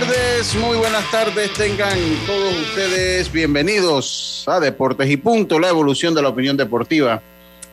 Tardes, muy buenas tardes. Tengan todos ustedes bienvenidos a Deportes y Punto, la evolución de la opinión deportiva.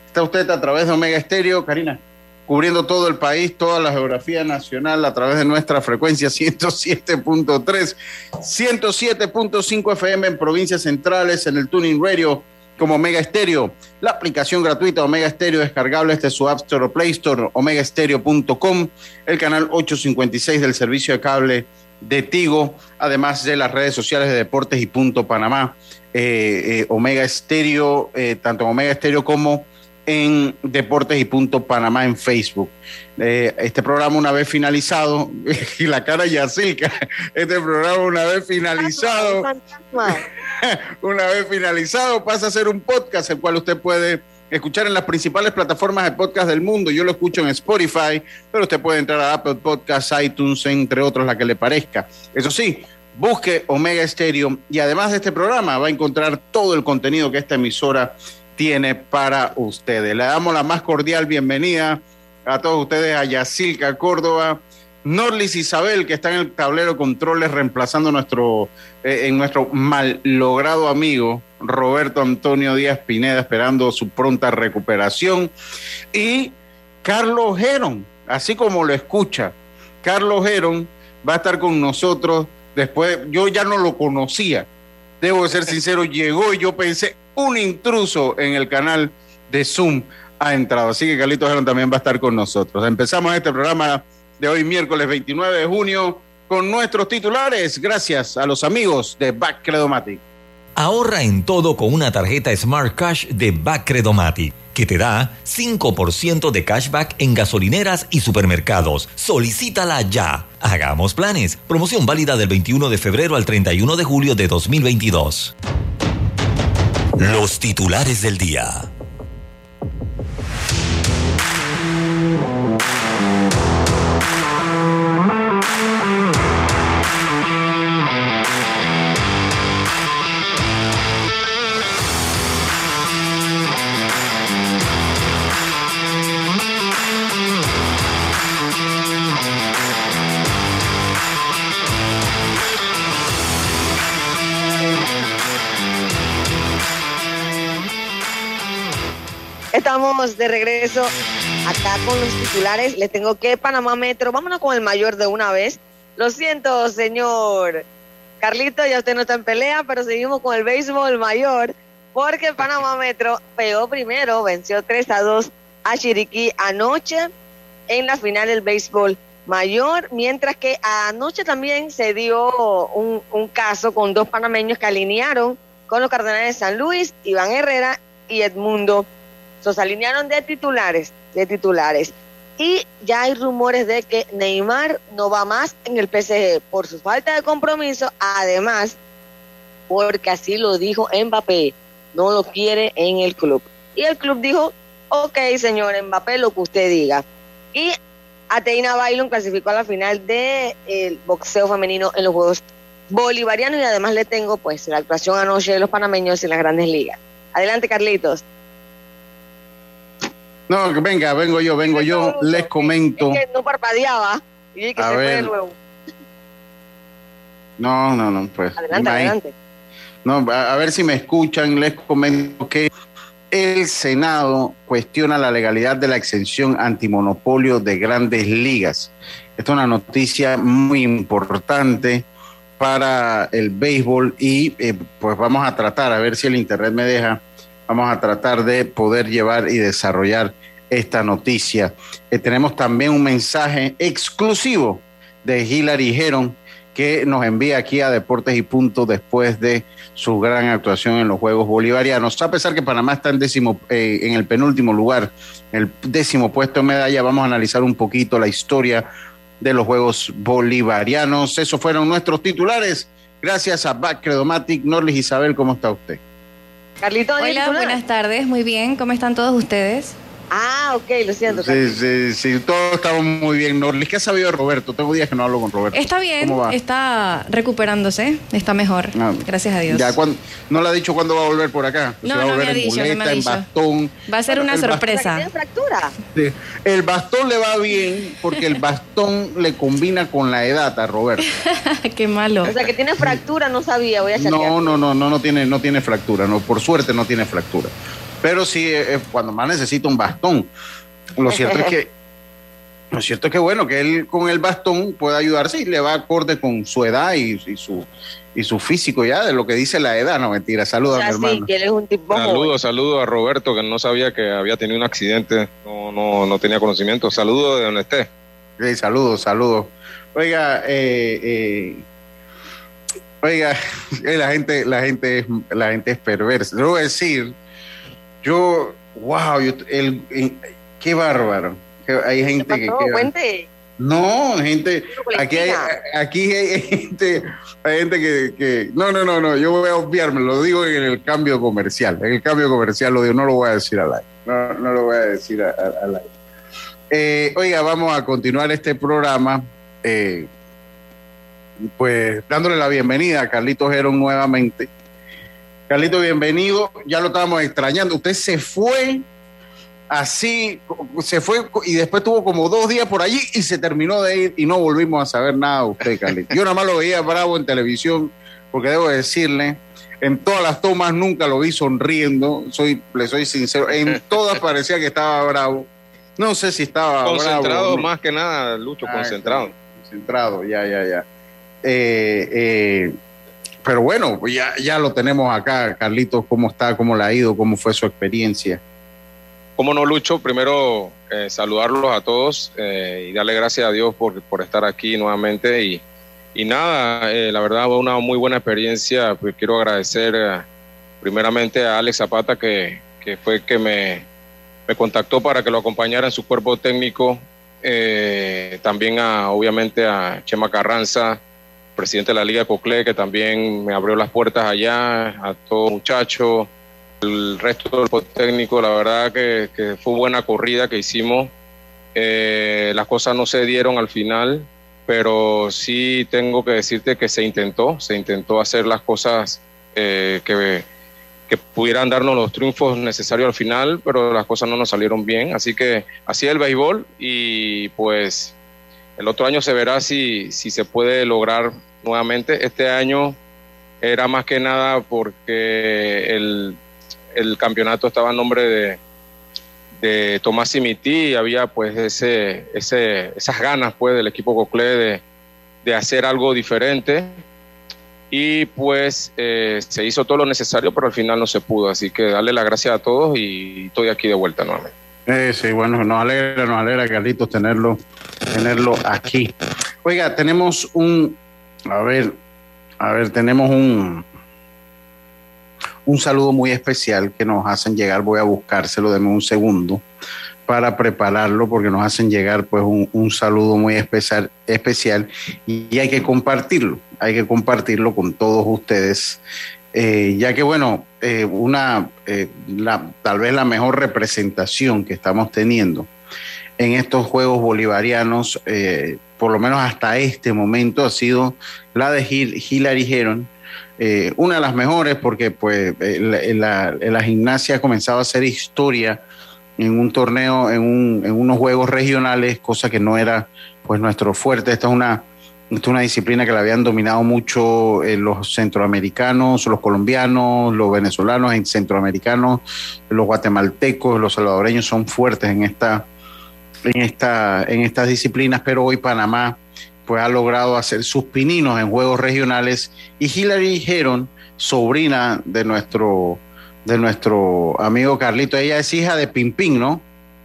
Está usted a través de Omega Estéreo, Karina, cubriendo todo el país, toda la geografía nacional a través de nuestra frecuencia 107.3, 107.5 FM en provincias centrales, en el Tuning Radio como Omega Estéreo. La aplicación gratuita Omega Estéreo descargable desde su App Store o Play Store, omegaestereo.com, el canal 856 del servicio de cable de Tigo, además de las redes sociales de Deportes y Punto Panamá, eh, eh, Omega Estéreo, eh, tanto en Omega Estéreo como en Deportes y Punto Panamá en Facebook. Este programa una vez finalizado, y la cara Yacilca, este programa una vez finalizado, una vez finalizado pasa a ser un podcast, el cual usted puede escuchar en las principales plataformas de podcast del mundo. Yo lo escucho en Spotify, pero usted puede entrar a Apple Podcasts, iTunes, entre otros, la que le parezca. Eso sí, busque Omega Stereo y además de este programa va a encontrar todo el contenido que esta emisora tiene para ustedes. Le damos la más cordial bienvenida a todos ustedes a Yacilca Córdoba, Norlis Isabel, que está en el tablero controles reemplazando nuestro, eh, en nuestro mal logrado amigo Roberto Antonio Díaz Pineda, esperando su pronta recuperación. Y Carlos Geron, así como lo escucha, Carlos Geron va a estar con nosotros después, yo ya no lo conocía, debo ser sincero, llegó y yo pensé, un intruso en el canal de Zoom ha entrado. Así que Carlitos Geron también va a estar con nosotros. Empezamos este programa de hoy, miércoles 29 de junio, con nuestros titulares, gracias a los amigos de Backcredomatic. Ahorra en todo con una tarjeta Smart Cash de Backcredomatic, que te da 5% de cashback en gasolineras y supermercados. Solicítala ya. Hagamos planes. Promoción válida del 21 de febrero al 31 de julio de 2022. Los titulares del día. Estamos de regreso acá con los titulares. Le tengo que Panamá Metro. Vámonos con el mayor de una vez. Lo siento, señor Carlito, ya usted no está en pelea, pero seguimos con el béisbol mayor porque Panamá Metro pegó primero, venció 3 a 2 a Chiriquí anoche en la final del béisbol mayor, mientras que anoche también se dio un, un caso con dos panameños que alinearon con los Cardenales de San Luis, Iván Herrera y Edmundo se alinearon de titulares, de titulares. Y ya hay rumores de que Neymar no va más en el PSG por su falta de compromiso, además, porque así lo dijo Mbappé, no lo quiere en el club. Y el club dijo, ok, señor Mbappé, lo que usted diga. Y Ateina Bailon clasificó a la final del el boxeo femenino en los Juegos Bolivarianos y además le tengo pues la actuación anoche de los panameños en las grandes ligas. Adelante, Carlitos. No, venga, vengo yo, vengo yo, les comento. Es que no parpadeaba y que A se ver. fue de nuevo. No, no, no, pues. Adelante, adelante. No, a, a ver si me escuchan, les comento que el Senado cuestiona la legalidad de la exención antimonopolio de grandes ligas. Esta es una noticia muy importante para el béisbol y eh, pues vamos a tratar, a ver si el internet me deja, vamos a tratar de poder llevar y desarrollar esta noticia. Eh, tenemos también un mensaje exclusivo de Hillary Heron que nos envía aquí a Deportes y Punto después de su gran actuación en los Juegos Bolivarianos. A pesar que Panamá está en, décimo, eh, en el penúltimo lugar, el décimo puesto en medalla, vamos a analizar un poquito la historia de los Juegos Bolivarianos. Esos fueron nuestros titulares. Gracias a Back Credomatic. Norlis Isabel, ¿cómo está usted? Carlito, Hola, buenas tardes, muy bien, ¿cómo están todos ustedes? Ah, ok, lo siento. Sí, sí, sí, todos estamos muy bien. Norlis, ¿qué ha sabido Roberto? Tengo días que no hablo con Roberto. Está bien, está recuperándose, está mejor, ah, gracias a Dios. Ya, ¿No le ha dicho cuándo va a volver por acá? No, va a volver en dicho, muleta, en bastón. Va a ser una sorpresa. ¿Tiene fractura? Sí. El bastón le va bien porque el bastón le combina con la edad a Roberto. Qué malo. O sea, que tiene fractura, no sabía, voy a. No, no, no, no, no tiene, no tiene fractura, no, por suerte no tiene fractura pero sí eh, eh, cuando más necesita un bastón. Lo cierto es que lo cierto es que bueno, que él con el bastón puede ayudarse y le va acorde con su edad y, su y su físico ya, de lo que dice la edad, no mentira. Saludos a mi hermano. Saludos, saludos a Roberto, que no sabía que había tenido un accidente, no, no, no tenía conocimiento. Saludos de donde esté. Sí, saludos, saludos. Oiga, eh, eh, oiga, la gente, la gente es, la gente es perversa. Debo decir yo, wow, el, qué bárbaro. Hay gente que... No, gente, aquí hay, aquí hay gente, hay gente que, no, no, no, no, yo voy a obviarme, lo digo en el cambio comercial, en el cambio comercial lo digo, no lo voy a decir al aire, no, no lo voy a decir al aire. Eh, oiga, vamos a continuar este programa, eh, pues dándole la bienvenida a Carlitos Gerón nuevamente. Carlito, bienvenido. Ya lo estábamos extrañando. Usted se fue así, se fue y después tuvo como dos días por allí y se terminó de ir y no volvimos a saber nada de usted, Carlito. Yo nada más lo veía bravo en televisión, porque debo decirle, en todas las tomas nunca lo vi sonriendo, soy, le soy sincero, en todas parecía que estaba bravo. No sé si estaba concentrado más que nada, Lucho, ah, concentrado. Concentrado, ya, ya, ya. Eh, eh, pero bueno, ya, ya lo tenemos acá. Carlitos, ¿cómo está? ¿Cómo le ha ido? ¿Cómo fue su experiencia? Cómo no, Lucho, primero eh, saludarlos a todos eh, y darle gracias a Dios por, por estar aquí nuevamente. Y, y nada, eh, la verdad fue una muy buena experiencia. Pues quiero agradecer primeramente a Alex Zapata, que, que fue que me, me, contactó para que lo acompañara en su cuerpo técnico. también a, obviamente, a Chema Carranza, presidente de la Liga Cocle, que también me abrió las puertas allá, a todo muchacho, el resto del técnico, la verdad que, fue buena corrida que hicimos. Eh, las cosas no se dieron al final, pero sí tengo que decirte que se intentó, se intentó hacer las cosas eh, que, que pudieran darnos los triunfos necesarios al final, pero las cosas no nos salieron bien. Así que así es el béisbol y pues el otro año se verá si, si se puede lograr nuevamente. Este año era más que nada porque el, campeonato estaba en nombre de, de Tomás Simití y había pues ese, ese, esas ganas pues del equipo Coclé de, de hacer algo diferente y pues eh, se hizo todo lo necesario pero al final no se pudo así que darle las gracias a todos y estoy aquí de vuelta nuevamente. Eh, sí, bueno, nos alegra, nos alegra, Carlitos, tenerlo, tenerlo aquí. Oiga, tenemos un, a ver, a ver, tenemos un, un saludo muy especial que nos hacen llegar. Voy a buscárselo, deme un segundo para prepararlo porque nos hacen llegar pues un, saludo muy especial, especial y hay que compartirlo, hay que compartirlo con todos ustedes, eh, ya que bueno, eh, una, eh, la, tal vez la mejor representación que estamos teniendo en estos Juegos Bolivarianos por lo menos hasta este momento, ha sido la de Hillary Heron. Eh, una de las mejores porque pues eh, la, la, gimnasia ha comenzado a hacer historia en un torneo, en, un, en, unos juegos regionales, cosa que no era pues nuestro fuerte. Esta es una, esta es una disciplina que la habían dominado mucho eh, los centroamericanos, los colombianos, los venezolanos, centroamericanos, los guatemaltecos, los salvadoreños son fuertes en esta, en, esta, en estas disciplinas, pero hoy Panamá pues ha logrado hacer sus pininos en juegos regionales y Hillary Heron, sobrina de nuestro, de nuestro amigo Carlito, ella es hija de Pimpín, ¿no?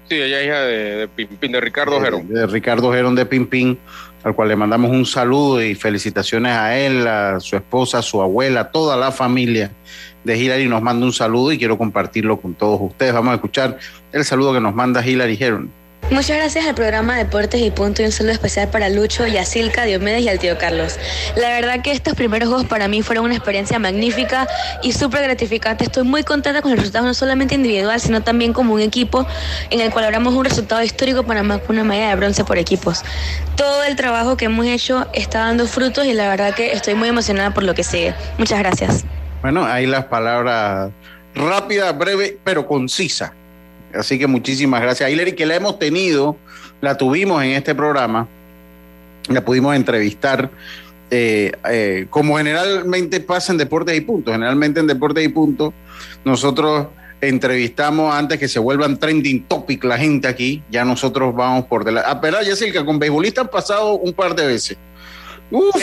Sí, ella es hija de, Pimpín, de Ricardo Heron. De, Ricardo Heron de Pimpín, al cual le mandamos un saludo y felicitaciones a él, a su esposa, a su abuela, toda la familia de Hillary nos manda un saludo y quiero compartirlo con todos ustedes. Vamos a escuchar el saludo que nos manda Hillary Heron. Muchas gracias al programa Deportes y Punto y un saludo especial para Lucho, Yacilca, Diomedes y al tío Carlos. La verdad que estos primeros juegos para mí fueron una experiencia magnífica y súper gratificante. Estoy muy contenta con el resultado, no solamente individual, sino también como un equipo en el cual logramos un resultado histórico para más una medalla de bronce por equipos. Todo el trabajo que hemos hecho está dando frutos y la verdad que estoy muy emocionada por lo que sigue. Muchas gracias. Bueno, ahí las palabras rápida, breve, pero concisa Así que muchísimas gracias a Hillary, que la hemos tenido, la tuvimos en este programa, la pudimos entrevistar. Eh, eh, como generalmente pasa en Deportes y Puntos, generalmente en Deportes y Puntos, nosotros entrevistamos antes que se vuelvan trending topic la gente aquí, ya nosotros vamos por delante. Ah, ya que con beisbolistas han pasado un par de veces. Uf,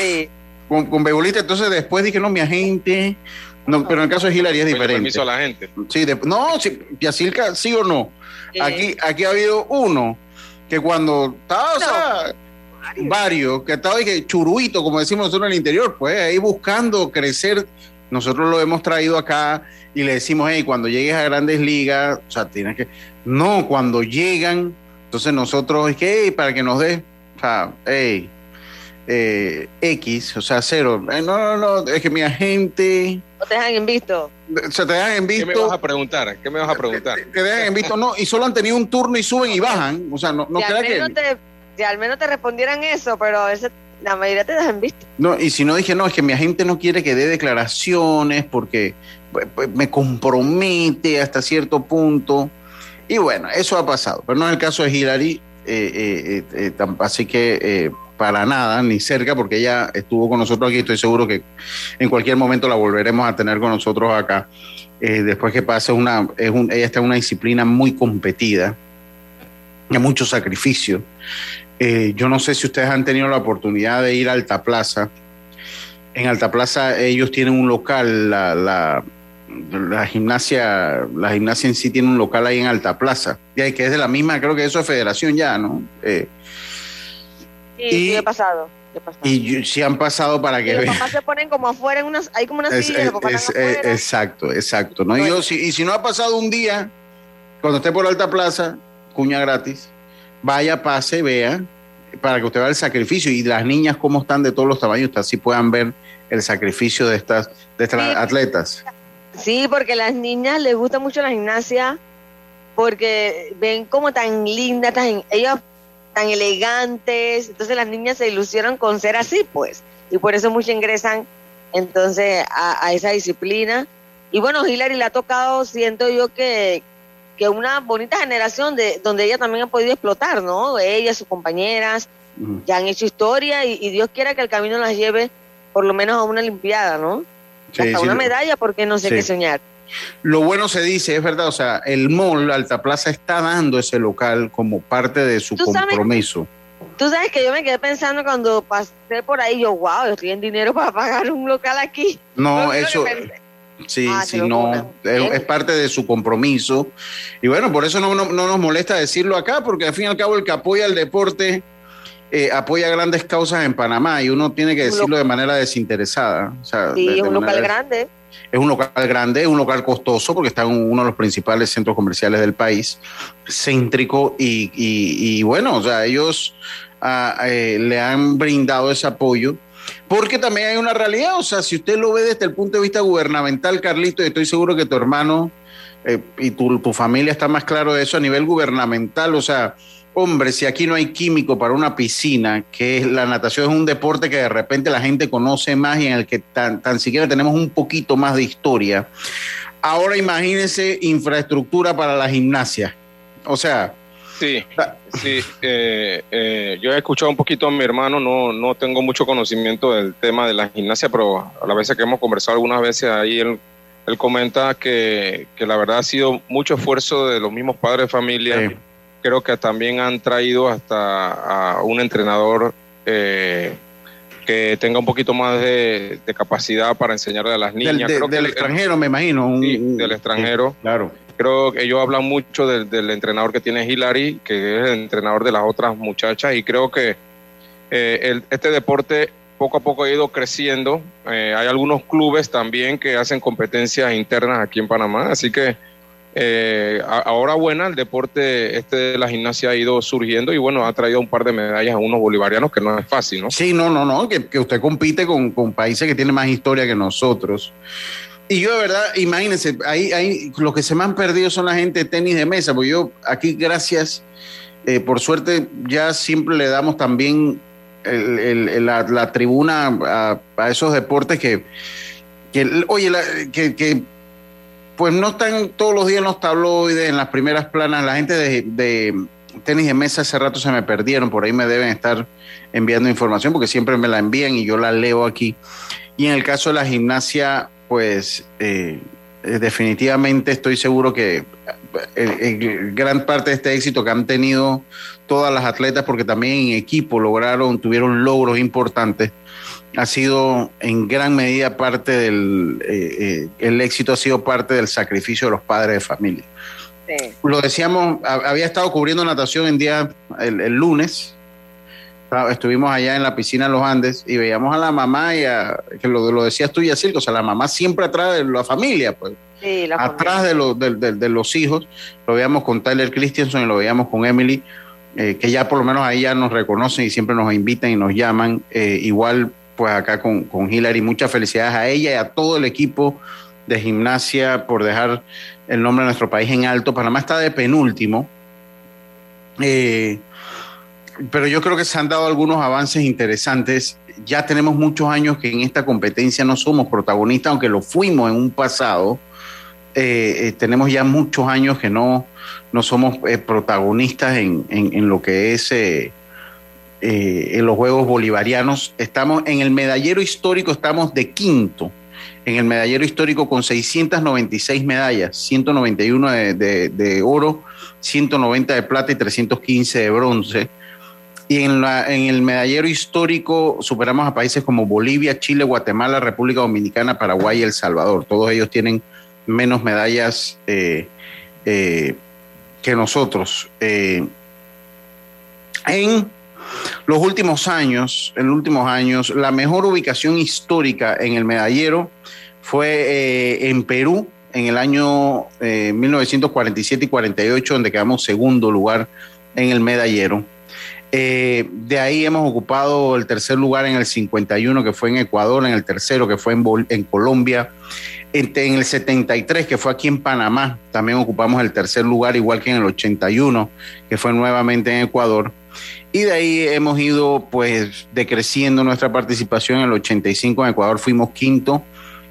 con, con beisbolistas, entonces después dije, no, mi agente, no, pero en el caso de Hillary es diferente. permiso a la gente. Sí, no, sí, Yacirca, sí o no. Aquí, aquí ha habido uno que cuando estaba, o sea, varios, que estaba dije, churuito, como decimos nosotros en el interior, pues ahí buscando crecer. Nosotros lo hemos traído acá y le decimos, hey, cuando llegues a grandes ligas, o sea, tienes que. No, cuando llegan, entonces nosotros, es que, hey, para que nos dé, o sea, hey, eh, X, o sea, cero. Eh, no, no, no, es que mi agente. No te dejan en visto. Se te dejan en visto. ¿Qué me vas a preguntar? ¿Qué me vas a preguntar? Te, dejan en visto, no, y solo han tenido un turno y suben y bajan. O sea, no, no que. Te, si al menos te respondieran eso, pero ese, la mayoría te dejan en visto. No, y si no dije, no, es que mi agente no quiere que dé declaraciones porque pues, pues, me compromete hasta cierto punto. Y bueno, eso ha pasado, pero no es el caso de Hillary. Eh, así que para nada, ni cerca, porque ella estuvo con nosotros aquí. Estoy seguro que en cualquier momento la volveremos a tener con nosotros acá. Eh, después que pase, una, es un, ella está en una disciplina muy competida, de mucho sacrificio. Eh, yo no sé si ustedes han tenido la oportunidad de ir a Alta Plaza. En Alta Plaza ellos tienen un local, la, la, la gimnasia, la gimnasia en sí tiene un local ahí en Alta Plaza, que es de la misma, creo que eso es federación ya, ¿no? Eh, y, ¿qué ha pasado? Y si han pasado para que vean. Los papás se ponen como afuera, en unas, hay como unas sillas, Exacto, exacto. ¿no? Y, si, y si no ha pasado un día, cuando esté por Alta Plaza, cuña gratis, vaya, pase, vea, para que usted vea el sacrificio y las niñas cómo están de todos los tamaños, así puedan ver el sacrificio de estas, de estas atletas. Sí, porque a las niñas les gusta mucho la gimnasia, porque ven como tan lindas, tan, ellas tan elegantes, entonces las niñas se ilusionan con ser así, pues, y por eso muchos ingresan entonces a, esa disciplina. Y bueno, Hillary le ha tocado, siento yo que, que una bonita generación de donde ella también ha podido explotar, ¿no? Ella, sus compañeras, ya han hecho historia y, Dios quiera que el camino las lleve por lo menos a una Olimpiada, ¿no? Hasta una medalla, porque no sé qué soñar. Lo bueno se dice, es verdad, o sea, el mall Alta Plaza está dando ese local como parte de su compromiso. Tú sabes que yo me quedé pensando cuando pasé por ahí, yo, wow, yo estoy en dinero para pagar un local aquí. No, eso... Sí, ah, sí, no, es, parte de su compromiso. Y bueno, por eso no, no, nos molesta decirlo acá, porque al fin y al cabo el que apoya el deporte eh, apoya grandes causas en Panamá y uno tiene que decirlo de manera desinteresada. sí, es un local grande. Es un local grande, es un local costoso porque está en uno de los principales centros comerciales del país, céntrico y, bueno, o sea, ellos ah, eh, le han brindado ese apoyo. Porque también hay una realidad, o sea, si usted lo ve desde el punto de vista gubernamental, Carlito, y estoy seguro que tu hermano eh, y tu, tu familia está más claro de eso a nivel gubernamental, o sea, hombre, si aquí no hay químico para una piscina, que la natación es un deporte que de repente la gente conoce más y en el que tan, siquiera tenemos un poquito más de historia, ahora imagínense infraestructura para la gimnasia. O sea... Sí, sí. Eh, eh, yo he escuchado un poquito a mi hermano, no, no tengo mucho conocimiento del tema de la gimnasia, pero a la vez que hemos conversado algunas veces ahí, él, él comenta que, que, la verdad ha sido mucho esfuerzo de los mismos padres de familia creo que también han traído hasta a un entrenador eh, que tenga un poquito más de, capacidad para enseñarle a las niñas. Del, extranjero, me imagino. del extranjero. claro. Creo que ellos hablan mucho del, entrenador que tiene Hillary, que es el entrenador de las otras muchachas, y creo que eh, este deporte poco a poco ha ido creciendo. Eh, hay algunos clubes también que hacen competencias internas aquí en Panamá, así que eh, ahora buena, el deporte este de la gimnasia ha ido surgiendo y bueno, ha traído un par de medallas a unos bolivarianos que no es fácil, ¿no? Sí, no, no, no, que, usted compite con, países que tienen más historia que nosotros. Y yo de verdad, imagínense, ahí, ahí los que se me han perdido son la gente de tenis de mesa, porque yo aquí, gracias, eh, por suerte, ya siempre le damos también la, tribuna a, esos deportes que, que oye, que, que pues no están todos los días en los tabloides, en las primeras planas. La gente de, tenis de mesa hace rato se me perdieron, por ahí me deben estar enviando información porque siempre me la envían y yo la leo aquí. Y en el caso de la gimnasia, pues eh, eh, definitivamente estoy seguro que eh, gran parte de este éxito que han tenido todas las atletas, porque también en equipo lograron, tuvieron logros importantes, ha sido en gran medida parte del, eh, eh, el éxito ha sido parte del sacrificio de los padres de familia. Lo decíamos, había estado cubriendo natación en día, el, lunes, estuvimos allá en la piscina de los Andes y veíamos a la mamá y a, que lo, lo decías tú y así, o sea, la mamá siempre atrás de la familia, pues. atrás de, de, los hijos, lo veíamos con Tyler Christensen y lo veíamos con Emily, eh, que ya por lo menos ahí ya nos reconocen y siempre nos invitan y nos llaman. igual pues acá con, con Hillary. Muchas felicidades a ella y a todo el equipo de gimnasia por dejar el nombre de nuestro país en alto. Panamá está de penúltimo. Eh, pero yo creo que se han dado algunos avances interesantes. Ya tenemos muchos años que en esta competencia no somos protagonistas, aunque lo fuimos en un pasado. Eh, eh, tenemos ya muchos años que no, no somos protagonistas en, en, lo que es eh, en los Juegos Bolivarianos. Estamos en el medallero histórico, estamos de quinto. En el medallero histórico con 696 medallas, 191 de, de, oro, 190 de plata y 315 de bronce. Y en, la, en el medallero histórico superamos a países como Bolivia, Chile, Guatemala, República Dominicana, Paraguay y El Salvador. Todos ellos tienen menos medallas eh, eh, que nosotros. en los últimos años, en los últimos años, la mejor ubicación histórica en el medallero fue eh, en Perú, en el año 1947 eh, y 48, donde quedamos segundo lugar en el medallero. Eh, de ahí hemos ocupado el tercer lugar en el 51, que fue en Ecuador, en el tercero, que fue en, en Colombia, en, el 73, que fue aquí en Panamá, también ocupamos el tercer lugar, igual que en el 81, que fue nuevamente en Ecuador. Y de ahí hemos ido pues decreciendo nuestra participación. En el 85 en Ecuador fuimos quinto,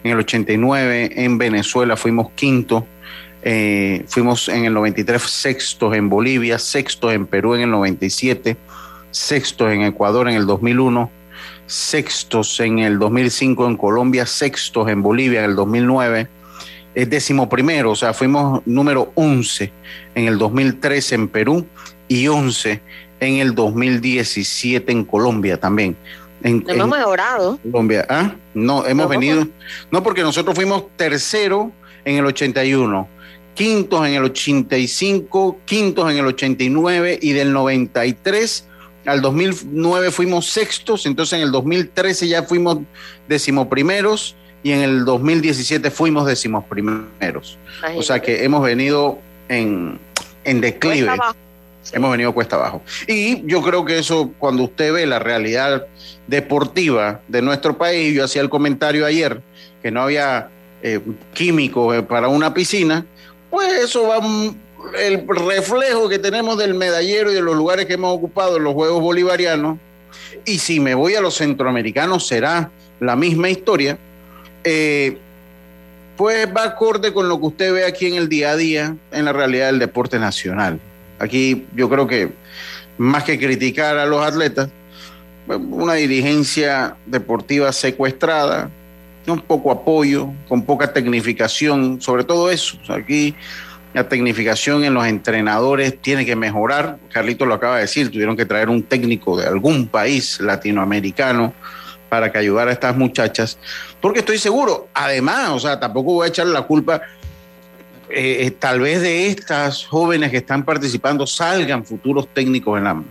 en el 89 en Venezuela fuimos quinto, eh, fuimos en el 93 sextos en Bolivia, sextos en Perú en el 97, sextos en Ecuador en el 2001, sextos en el 2005 en Colombia, sextos en Bolivia en el 2009 es décimo primero, o sea, fuimos número 11 en el 2013 en Perú y 11 en el 2017 en Colombia también. En, hemos mejorado. Colombia, ¿ah? No, hemos venido. No, porque nosotros fuimos tercero en el 81, quintos en el 85, quintos en el 89 y del 93 al 2009 fuimos sextos, entonces en el 2013 ya fuimos decimoprimeros y en el 2017 fuimos decimoprimeros. O sea que hemos venido en, en declive. Hemos venido cuesta abajo. Y yo creo que eso, cuando usted ve la realidad deportiva de nuestro país, yo hacía el comentario ayer que no había eh, químicos eh, para una piscina, pues eso va el reflejo que tenemos del medallero y de los lugares que hemos ocupado en los Juegos Bolivarianos. Y si me voy a los centroamericanos, será la misma historia. Eh, pues va acorde con lo que usted ve aquí en el día a día, en la realidad del deporte nacional. Aquí yo creo que más que criticar a los atletas, una dirigencia deportiva secuestrada, con poco apoyo, con poca tecnificación, sobre todo eso. aquí la tecnificación en los entrenadores tiene que mejorar. Carlito lo acaba de decir, tuvieron que traer un técnico de algún país latinoamericano para que ayudara a estas muchachas, porque estoy seguro, además, o sea, tampoco voy a echarle la culpa eh, eh, tal vez de estas jóvenes que están participando salgan futuros técnicos en, la,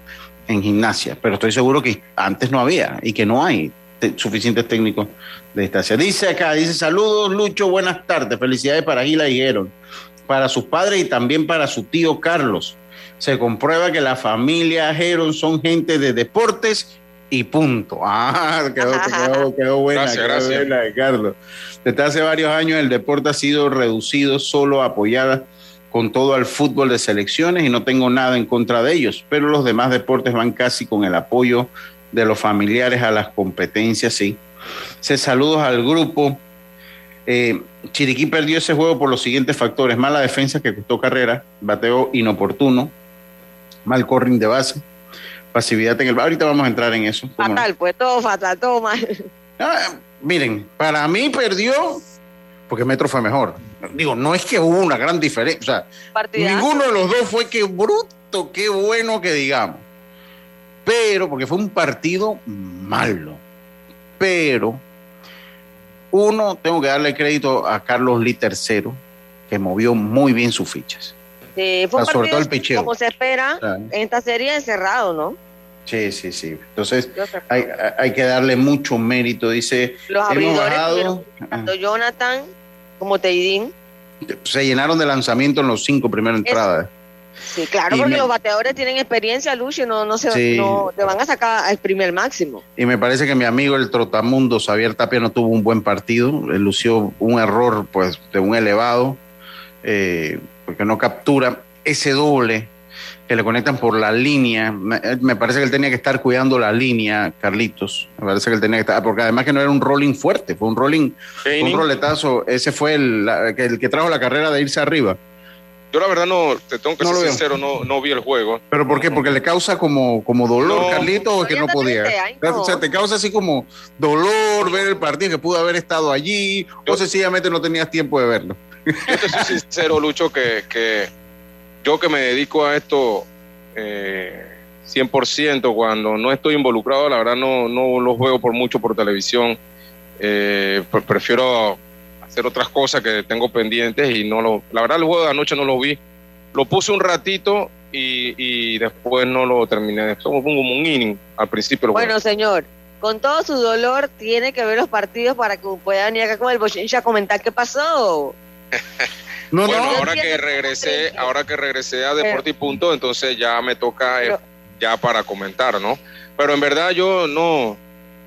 en gimnasia, pero estoy seguro que antes no había y que no hay suficientes técnicos de distancia. Dice acá, dice saludos Lucho, buenas tardes, felicidades para Gila y Geron. para sus padres y también para su tío Carlos. Se comprueba que la familia Heron son gente de deportes y punto. Ah, quedó, quedó, buena, quedó buena, Carlos. Desde hace varios años el deporte ha sido reducido solo a apoyada con todo al fútbol de selecciones y no tengo nada en contra de ellos, pero los demás deportes van casi con el apoyo de los familiares a las competencias, sí. Se saludos al grupo. Eh, Chiriquí perdió ese juego por los siguientes factores: mala defensa que costó carrera, bateo inoportuno, mal corring de base, pasividad en el. Ahorita vamos a entrar en eso. Fatal, pues todo fatal, todo mal. Ah, miren, para mí perdió porque Metro fue mejor. Digo, no es que hubo una gran diferencia. O sea, ninguno de los dos fue que bruto, qué bueno que digamos. Pero, porque fue un partido malo. Pero, uno, tengo que darle crédito a Carlos Lee tercero, que movió muy bien sus fichas. Sí, fue un partido, el como se espera, en esta serie encerrado, ¿no? Sí, sí, sí. Entonces hay, que darle mucho mérito. Dice, los abridores, tanto Jonathan como Teidín. Se llenaron de lanzamiento en los cinco primeras entradas. Sí, claro, porque los bateadores tienen experiencia, Lucio, no, no, se, no te van a sacar al primer máximo. Y me parece que mi amigo el Trotamundo, Xavier Tapia, no tuvo un buen partido, lució un error pues de un elevado, eh, porque no captura ese doble que le conectan por la línea. Eh, me, parece que él tenía que estar cuidando la línea, Carlitos. Me parece que él tenía que estar, porque además que no era un rolling fuerte, fue un rolling, un roletazo. Ese fue el, el, que trajo la carrera de irse arriba. Yo la verdad no, te tengo que ser sincero, no, no vi el juego. ¿Pero por qué? ¿Porque le causa como, como dolor, Carlitos, o que no podía? O sea, te causa así como dolor ver el partido, que pudo haber estado allí, o sencillamente no tenías tiempo de verlo. Yo te soy sincero, Lucho, que, que yo que me dedico a esto eh, 100%, cuando no estoy involucrado, la verdad no, no lo juego por mucho por televisión. Eh, pues prefiero hacer otras cosas que tengo pendientes y no lo. La verdad, el juego de anoche no lo vi. Lo puse un ratito y, después no lo terminé. Somos como un inning al principio. Bueno, señor, con todo su dolor, tiene que ver los partidos para que pueda venir acá con el Bochincha a comentar qué pasó. bueno, ahora que regresé, ahora que regresé a Deporte y Punto, entonces ya me toca eh, ya para comentar, ¿no? Pero en verdad yo no,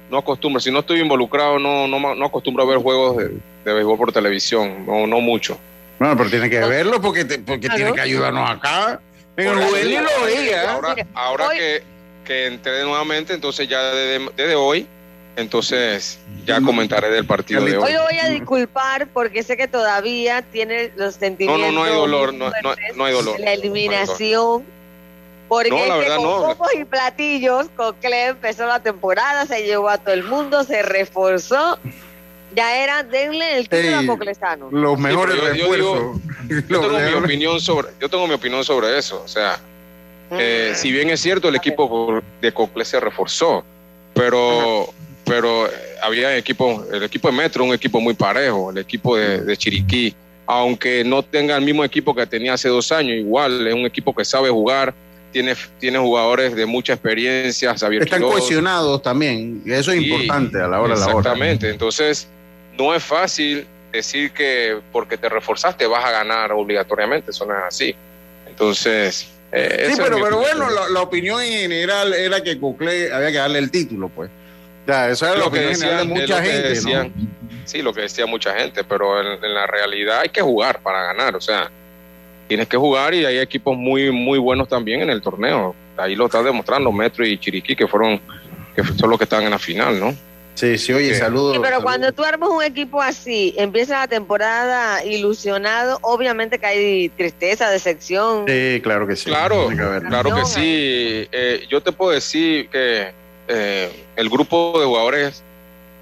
no acostumbro, si no estoy involucrado, no, no, no acostumbro a ver juegos de, de béisbol por televisión, no, no mucho. Bueno, pero tiene que verlo porque, porque tiene que ayudarnos acá. Pero Ahora, ahora que, que entré nuevamente, entonces ya desde, desde hoy entonces, ya comentaré del partido de hoy. Hoy lo voy a disculpar porque sé que todavía tiene los sentimientos. No, no, no hay dolor, no, no, hay dolor. La eliminación. Porque con copos y platillos, Cocle empezó la temporada, se llevó a todo el mundo, se reforzó. Ya era, denle el título a Coclesano. Los mejores yo, Yo, tengo mi opinión sobre, yo tengo mi opinión sobre eso. O sea, eh, si bien es cierto, el equipo de Cocle se reforzó, pero pero eh, había equipo, el equipo de Metro, un equipo muy parejo, el equipo de, Chiriquí, aunque no tenga el mismo equipo que tenía hace dos años, igual es un equipo que sabe jugar, tiene, tiene jugadores de mucha experiencia, Están cohesionados también, y eso es importante a la hora de la hora. Exactamente, entonces no es fácil decir que porque te reforzaste vas a ganar obligatoriamente, eso no es así. Entonces... Eh, sí, pero, pero bueno, la, opinión en general era que Cuclé había que darle el título, pues eso es lo, que, decía mucha gente. Sí, lo que decía mucha gente, pero en, la realidad hay que jugar para ganar, o sea, tienes que jugar y hay equipos muy, muy buenos también en el torneo. Ahí lo está demostrando Metro y Chiriquí, que fueron, que son los que están en la final, ¿no? Sí, sí, oye, saludos. Sí, pero cuando tú armas un equipo así, empieza la temporada ilusionado, obviamente que hay tristeza, decepción. Sí, claro que sí. Claro, claro que sí. Eh, yo te puedo decir que eh, el grupo de jugadores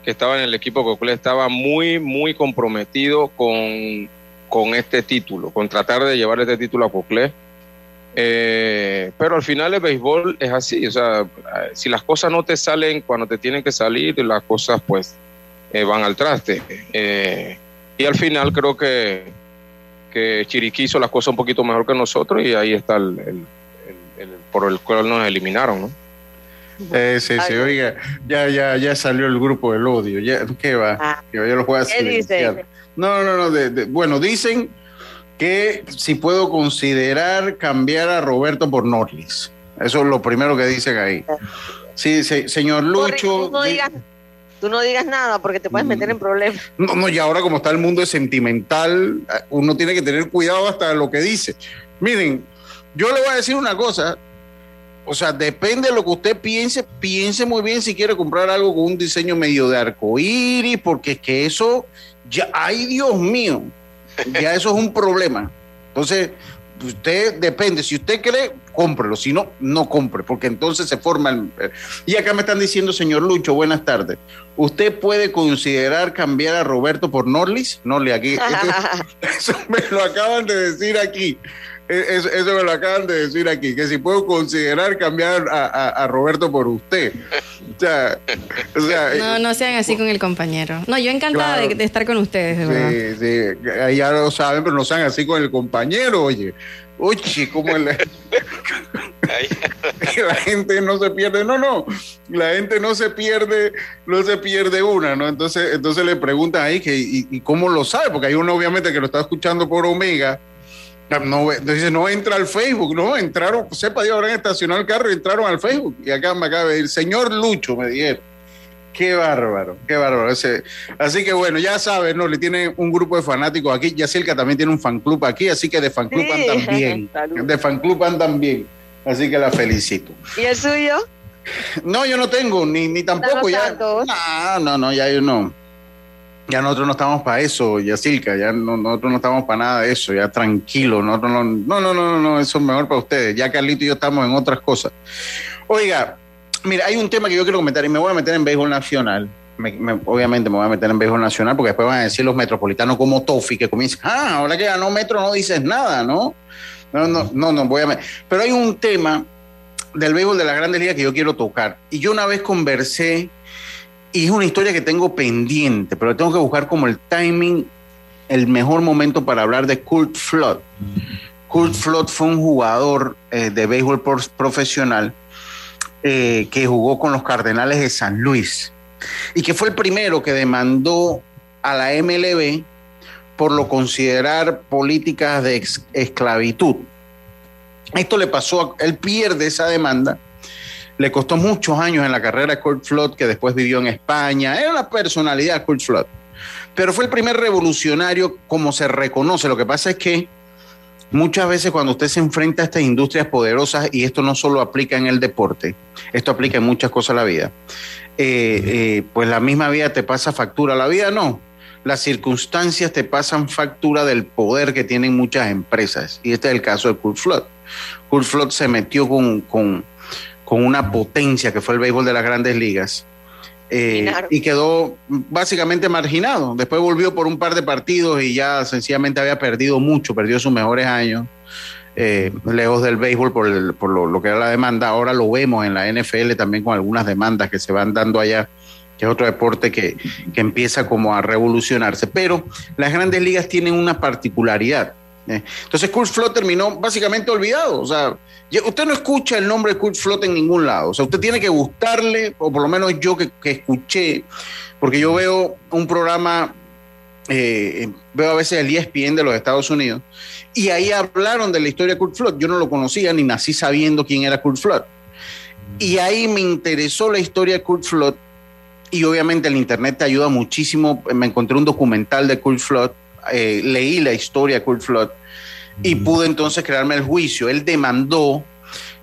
que estaba en el equipo Cocle estaba muy, muy comprometido con, con este título, con tratar de llevar este título a Cocle. Eh, pero al final el béisbol es así, o sea, si las cosas no te salen cuando te tienen que salir, las cosas pues eh, van al traste. y al final creo que, que Chiriquí hizo las cosas un poquito mejor que nosotros y ahí está el por el cual nos eliminaron, ¿no? Eh, sí, sí, oiga, ya, ya, ya salió el grupo del odio. Ya, ¿Qué va? Ah. que yo lo voy a No, no, no. bueno, dicen que si puedo considerar cambiar a Roberto por Norlis. Eso es lo primero que dicen ahí. Sí, señor Lucho. Tú no, digas, nada porque te puedes mm. meter en problemas. No, no, y ahora como está el mundo sentimental, uno tiene que tener cuidado hasta lo que dice. Miren, yo le voy a decir una cosa. O sea, depende de lo que usted piense, piense muy bien si quiere comprar algo con un diseño medio de arcoíris, porque es que eso, ya, ay Dios mío, ya eso es un problema. Entonces, usted depende, si usted cree, cómprelo, si no, no compre, porque entonces se forma el... Y acá me están diciendo, señor Lucho, buenas tardes, ¿usted puede considerar cambiar a Roberto por Norlis? Norlis, aquí, eso me lo acaban de decir aquí. E, eso, me lo acaban de decir aquí, que si puedo considerar cambiar a, Roberto por usted. O sea, no, no sean así con el compañero. No, yo encantada de, estar con ustedes, de verdad. Sí, sí, ya lo saben, pero no sean así con el compañero, oye. Oye, como la... la gente no se pierde, no, no, la gente no se pierde, no se pierde una, ¿no? Entonces, entonces le preguntan ahí que, y, y cómo lo sabe, porque hay uno obviamente que lo está escuchando por Omega, no, dice, no entra al Facebook, no, entraron, sepa Dios, habrán estacionado el carro y entraron al Facebook. Y acá me acaba de decir, señor Lucho, me dijeron. Qué bárbaro, qué bárbaro. así que bueno, ya sabes, ¿no? Le tiene un grupo de fanáticos aquí. Yacirca también tiene un fan club aquí, así que de fan club andan bien. De fan club andan bien. Así que la felicito. ¿Y el suyo? No, yo no tengo, ni, ni tampoco ya. No, no, no, ya yo no ya nosotros no estamos para eso, ya Silca, ya nosotros no estamos para nada de eso, ya tranquilo, no, no, no, no, no, eso es mejor para ustedes, ya Carlito y yo estamos en otras cosas. Oiga, mira, hay un tema que yo quiero comentar y me voy a meter en béisbol nacional. obviamente me voy a meter en béisbol nacional porque después van a decir los metropolitanos como Tofi que comienzan, ah, ahora que ganó Metro no dices nada, ¿no? No, no, no, no voy a... Pero hay un tema del béisbol de la Grandes Ligas que yo quiero tocar. Y yo una vez conversé y es una historia que tengo pendiente, pero tengo que buscar como el timing, el mejor momento para hablar de Kurt Flood. Kurt Flood fue un jugador eh, de béisbol profesional eh, que jugó con los Cardenales de San Luis y que fue el primero que demandó a la MLB por lo considerar políticas de esclavitud. Esto le pasó, él pierde esa demanda le costó muchos años en la carrera de Kurt Flood, que después vivió en España. Era una personalidad Kurt Flood. Pero fue el primer revolucionario como se reconoce. Lo que pasa es que muchas veces cuando usted se enfrenta a estas industrias poderosas, y esto no solo aplica en el deporte, esto aplica en muchas cosas en la vida, eh, eh, pues la misma vida te pasa factura. La vida no. Las circunstancias te pasan factura del poder que tienen muchas empresas. Y este es el caso de Kurt Flood. Kurt Flood se metió con con una potencia que fue el béisbol de las grandes ligas. Eh, y quedó básicamente marginado. Después volvió por un par de partidos y ya sencillamente había perdido mucho, perdió sus mejores años, eh, lejos del béisbol por, lo, que era la demanda. Ahora lo vemos en la NFL también con algunas demandas que se van dando allá, que es otro deporte que, que empieza como a revolucionarse. Pero las grandes ligas tienen una particularidad entonces Kurt Flood terminó básicamente olvidado. O sea, usted no escucha el nombre de Kurt Flood en ningún lado. O sea, usted tiene que gustarle, o por lo menos yo que, escuché, porque yo veo un programa, eh, veo a veces el ESPN de los Estados Unidos, y ahí hablaron de la historia de Kurt Flood. Yo no lo conocía ni nací sabiendo quién era Kurt Flood. Y ahí me interesó la historia de Kurt Flood. Y obviamente el Internet te ayuda muchísimo. Me encontré un documental de Kurt Flood eh, leí la historia de Kurt Flood y pude entonces crearme el juicio. Él demandó,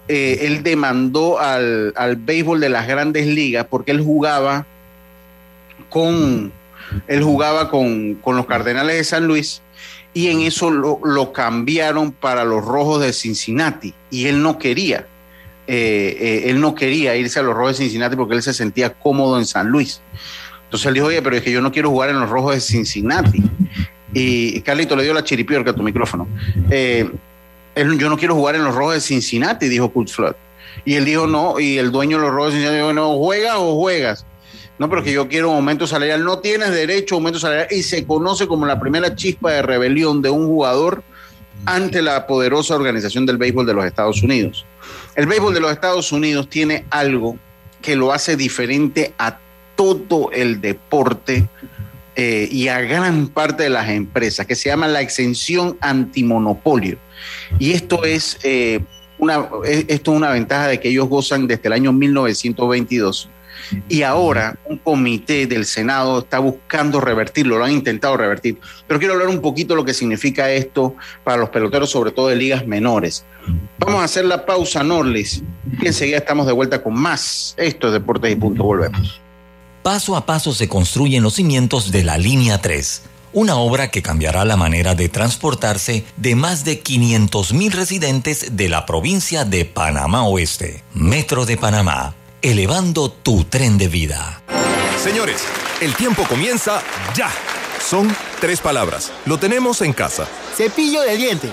eh, él demandó al, al, béisbol de las grandes ligas porque él jugaba con, él jugaba con, los Cardenales de San Luis y en eso lo, cambiaron para los Rojos de Cincinnati y él no quería. Eh, él no quería irse a los Rojos de Cincinnati porque él se sentía cómodo en San Luis. Entonces él dijo, oye, pero es que yo no quiero jugar en los Rojos de Cincinnati. Y Carlito le dio la chiripiorca a tu micrófono. Eh, yo no quiero jugar en los rojos de Cincinnati, dijo Kurt Flood. Y él dijo no, y el dueño de los rojos de Cincinnati dijo, no, ¿juegas o juegas? No, pero que yo quiero un aumento salarial. No tienes derecho a aumento salarial. Y se conoce como la primera chispa de rebelión de un jugador ante la poderosa organización del béisbol de los Estados Unidos. El béisbol de los Estados Unidos tiene algo que lo hace diferente a todo el deporte eh, y a gran parte de las empresas, que se llama la exención antimonopolio. Y esto es, eh, una, esto es una ventaja de que ellos gozan desde el año 1922 y ahora un comité del Senado está buscando revertirlo, lo han intentado revertir. Pero quiero hablar un poquito de lo que significa esto para los peloteros, sobre todo de ligas menores. Vamos a hacer la pausa, Norlis, y enseguida estamos de vuelta con más. Esto es Deportes y Punto. Volvemos. Paso a paso se construyen los cimientos de la Línea 3 una obra que cambiará la manera de transportarse de más de 500.000 residentes de la provincia de Panamá Oeste. Metro de Panamá elevando tu tren de vida. Señores, el tiempo comienza ya. Son tres palabras. Lo tenemos en casa. Cepillo de diente.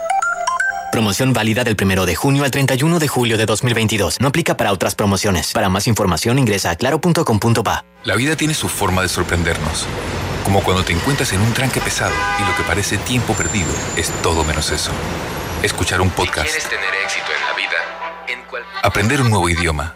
Promoción válida del 1 de junio al 31 de julio de 2022. No aplica para otras promociones. Para más información ingresa a claro.com.pa. La vida tiene su forma de sorprendernos. Como cuando te encuentras en un tranque pesado y lo que parece tiempo perdido es todo menos eso. Escuchar un podcast. quieres tener éxito en la vida, Aprender un nuevo idioma.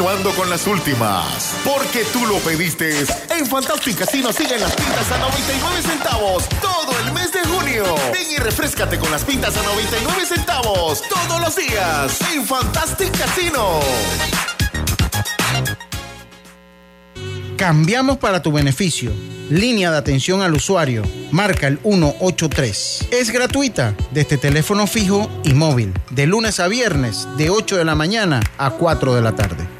Continuando con las últimas, porque tú lo pediste. En Fantastic Casino siguen las pintas a 99 centavos todo el mes de junio. Ven y refrescate con las pintas a 99 centavos todos los días en Fantastic Casino. Cambiamos para tu beneficio. Línea de atención al usuario. Marca el 183. Es gratuita desde teléfono fijo y móvil. De lunes a viernes, de 8 de la mañana a 4 de la tarde.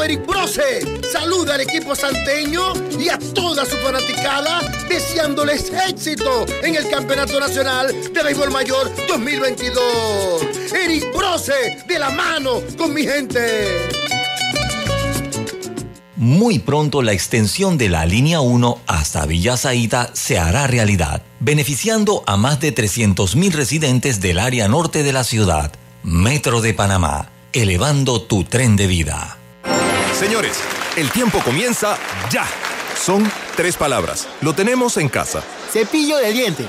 Eric Brose saluda al equipo santeño y a toda su fanaticada deseándoles éxito en el Campeonato Nacional de Béisbol Mayor 2022. Eric Brose de la mano con mi gente. Muy pronto la extensión de la línea 1 hasta Villa Zaita se hará realidad, beneficiando a más de 300.000 residentes del área norte de la ciudad. Metro de Panamá, elevando tu tren de vida. Señores, el tiempo comienza ya. Son tres palabras. Lo tenemos en casa. Cepillo de diente.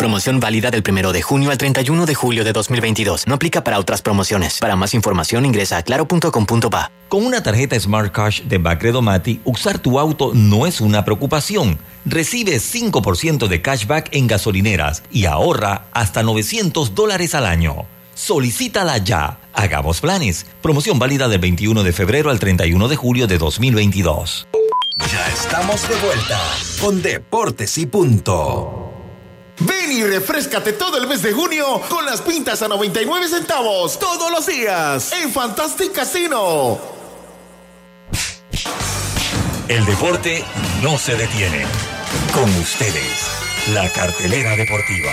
Promoción válida del 1 de junio al 31 de julio de 2022. No aplica para otras promociones. Para más información ingresa a claro.com.pa. Con una tarjeta Smart Cash de Bacredomati, usar tu auto no es una preocupación. Recibe 5% de cashback en gasolineras y ahorra hasta 900 dólares al año. Solicítala ya. Hagamos planes. Promoción válida del 21 de febrero al 31 de julio de 2022. Ya estamos de vuelta con Deportes y Punto. Ven y refrescate todo el mes de junio con las pintas a 99 centavos todos los días en Fantastic Casino. El deporte no se detiene. Con ustedes, la cartelera deportiva.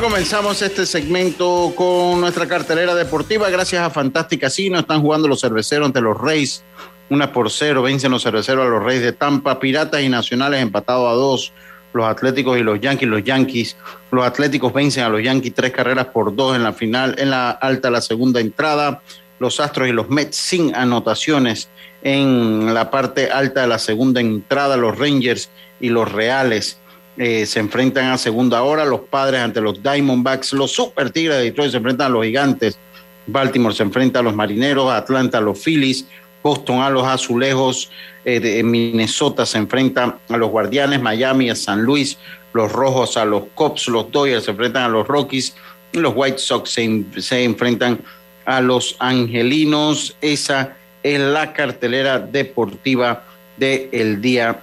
Comenzamos este segmento con nuestra cartelera deportiva. Gracias a Fantastic Casino. Están jugando los cerveceros ante los Reyes. Una por cero. Vencen los cerveceros a los Reyes de Tampa. Piratas y Nacionales empatados a dos. Los Atléticos y los Yankees. Los Yankees. Los Atléticos vencen a los Yankees tres carreras por dos en la final. En la alta, la segunda entrada. Los Astros y los Mets sin anotaciones. En la parte alta de la segunda entrada, los Rangers y los Reales eh, se enfrentan a segunda hora, los padres ante los Diamondbacks, los Super Tigres de Detroit se enfrentan a los Gigantes, Baltimore se enfrenta a los Marineros, Atlanta a los Phillies, Boston a los Azulejos, eh, de Minnesota se enfrenta a los Guardianes, Miami a San Luis, los Rojos a los Cubs, los Dodgers se enfrentan a los Rockies, los White Sox se enfrentan a los Angelinos. Esa es la cartelera deportiva del día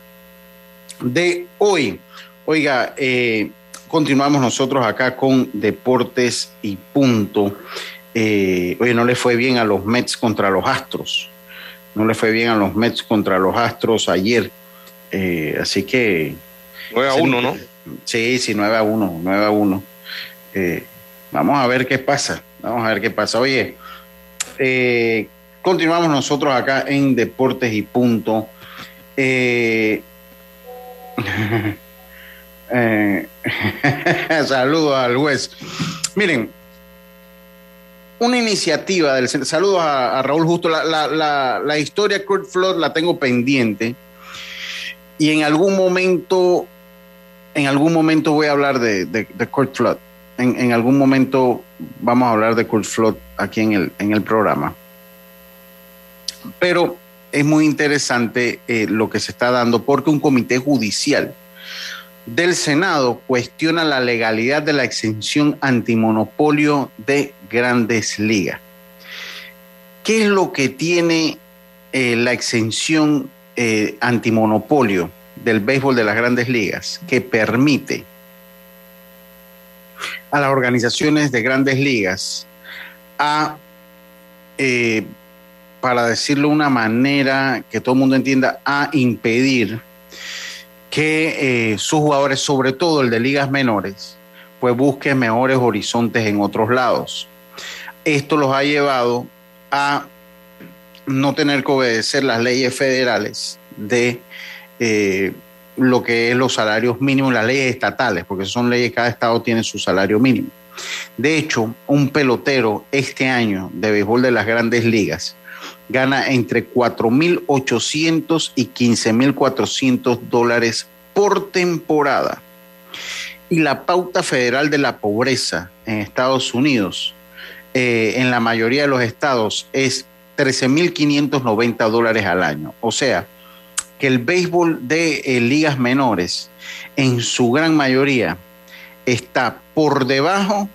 de hoy. Oiga, eh, continuamos nosotros acá con Deportes y Punto. Eh, oye, no le fue bien a los Mets contra los Astros. No le fue bien a los Mets contra los Astros ayer. Eh, así que. 9 a 1, ¿no? Sí, sí, 9 a 1, 9 a 1. vamos a ver qué pasa. Vamos a ver qué pasa. Oye, continuamos nosotros acá en Deportes y Punto. Eh, saludos al juez. Miren, una iniciativa del saludos a, Raúl Justo. La, historia Kurt Flood la tengo pendiente y en algún momento, en algún momento voy a hablar de, de, Kurt Flood. En, algún momento vamos a hablar de Kurt Flood aquí en el, en el programa. Pero es muy interesante eh, lo que se está dando porque un comité judicial del Senado cuestiona la legalidad de la exención antimonopolio de grandes ligas. ¿Qué es lo que tiene eh, la exención eh, antimonopolio del béisbol de las grandes ligas? Que permite a las organizaciones de grandes ligas a, eh, para decirlo de una manera que todo el mundo entienda, a impedir que eh, sus jugadores, sobre todo el de ligas menores, pues busquen mejores horizontes en otros lados. Esto los ha llevado a no tener que obedecer las leyes federales de eh, lo que es los salarios mínimos, las leyes estatales, porque son leyes, cada estado tiene su salario mínimo. De hecho, un pelotero este año de béisbol de las grandes ligas gana entre 4.800 y 15.400 dólares por temporada. Y la pauta federal de la pobreza en Estados Unidos, eh, en la mayoría de los estados, es 13.590 dólares al año. O sea, que el béisbol de eh, ligas menores, en su gran mayoría, está por debajo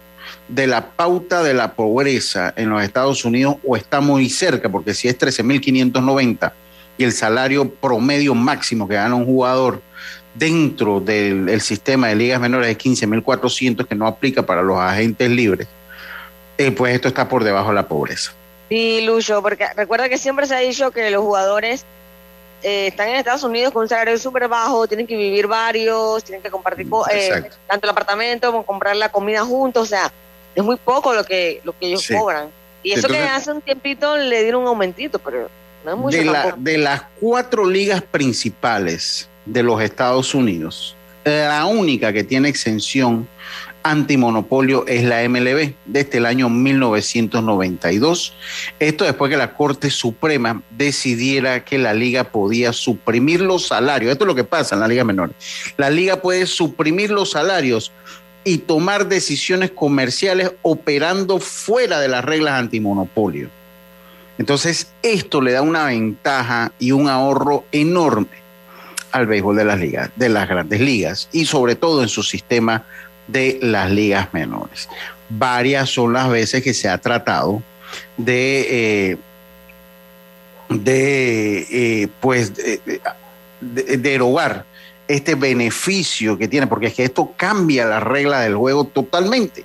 de la pauta de la pobreza en los Estados Unidos o está muy cerca, porque si es 13.590 y el salario promedio máximo que gana un jugador dentro del sistema de ligas menores es 15.400 que no aplica para los agentes libres, eh, pues esto está por debajo de la pobreza. Sí, Lucho, porque recuerda que siempre se ha dicho que los jugadores eh, están en Estados Unidos con un salario súper bajo, tienen que vivir varios, tienen que compartir eh, tanto el apartamento como comprar la comida juntos, o sea, es muy poco lo que, lo que ellos cobran. Y eso que hace un tiempito le dieron un aumentito, pero no es mucho. De, de las cuatro ligas principales de los Estados Unidos, la única que tiene exención antimonopolio es la MLB desde el año 1992. Esto después que la Corte Suprema decidiera que la liga podía suprimir los salarios. Esto es lo que pasa en la liga menor. La liga puede suprimir los salarios y tomar decisiones comerciales operando fuera de las reglas antimonopolio. Entonces, esto le da una ventaja y un ahorro enorme al béisbol de las ligas, de las grandes ligas y sobre todo en su sistema de las ligas menores. Varias son las veces que se ha tratado de, eh, de eh, pues, derogar este beneficio que tiene, porque es que esto cambia la regla del juego totalmente.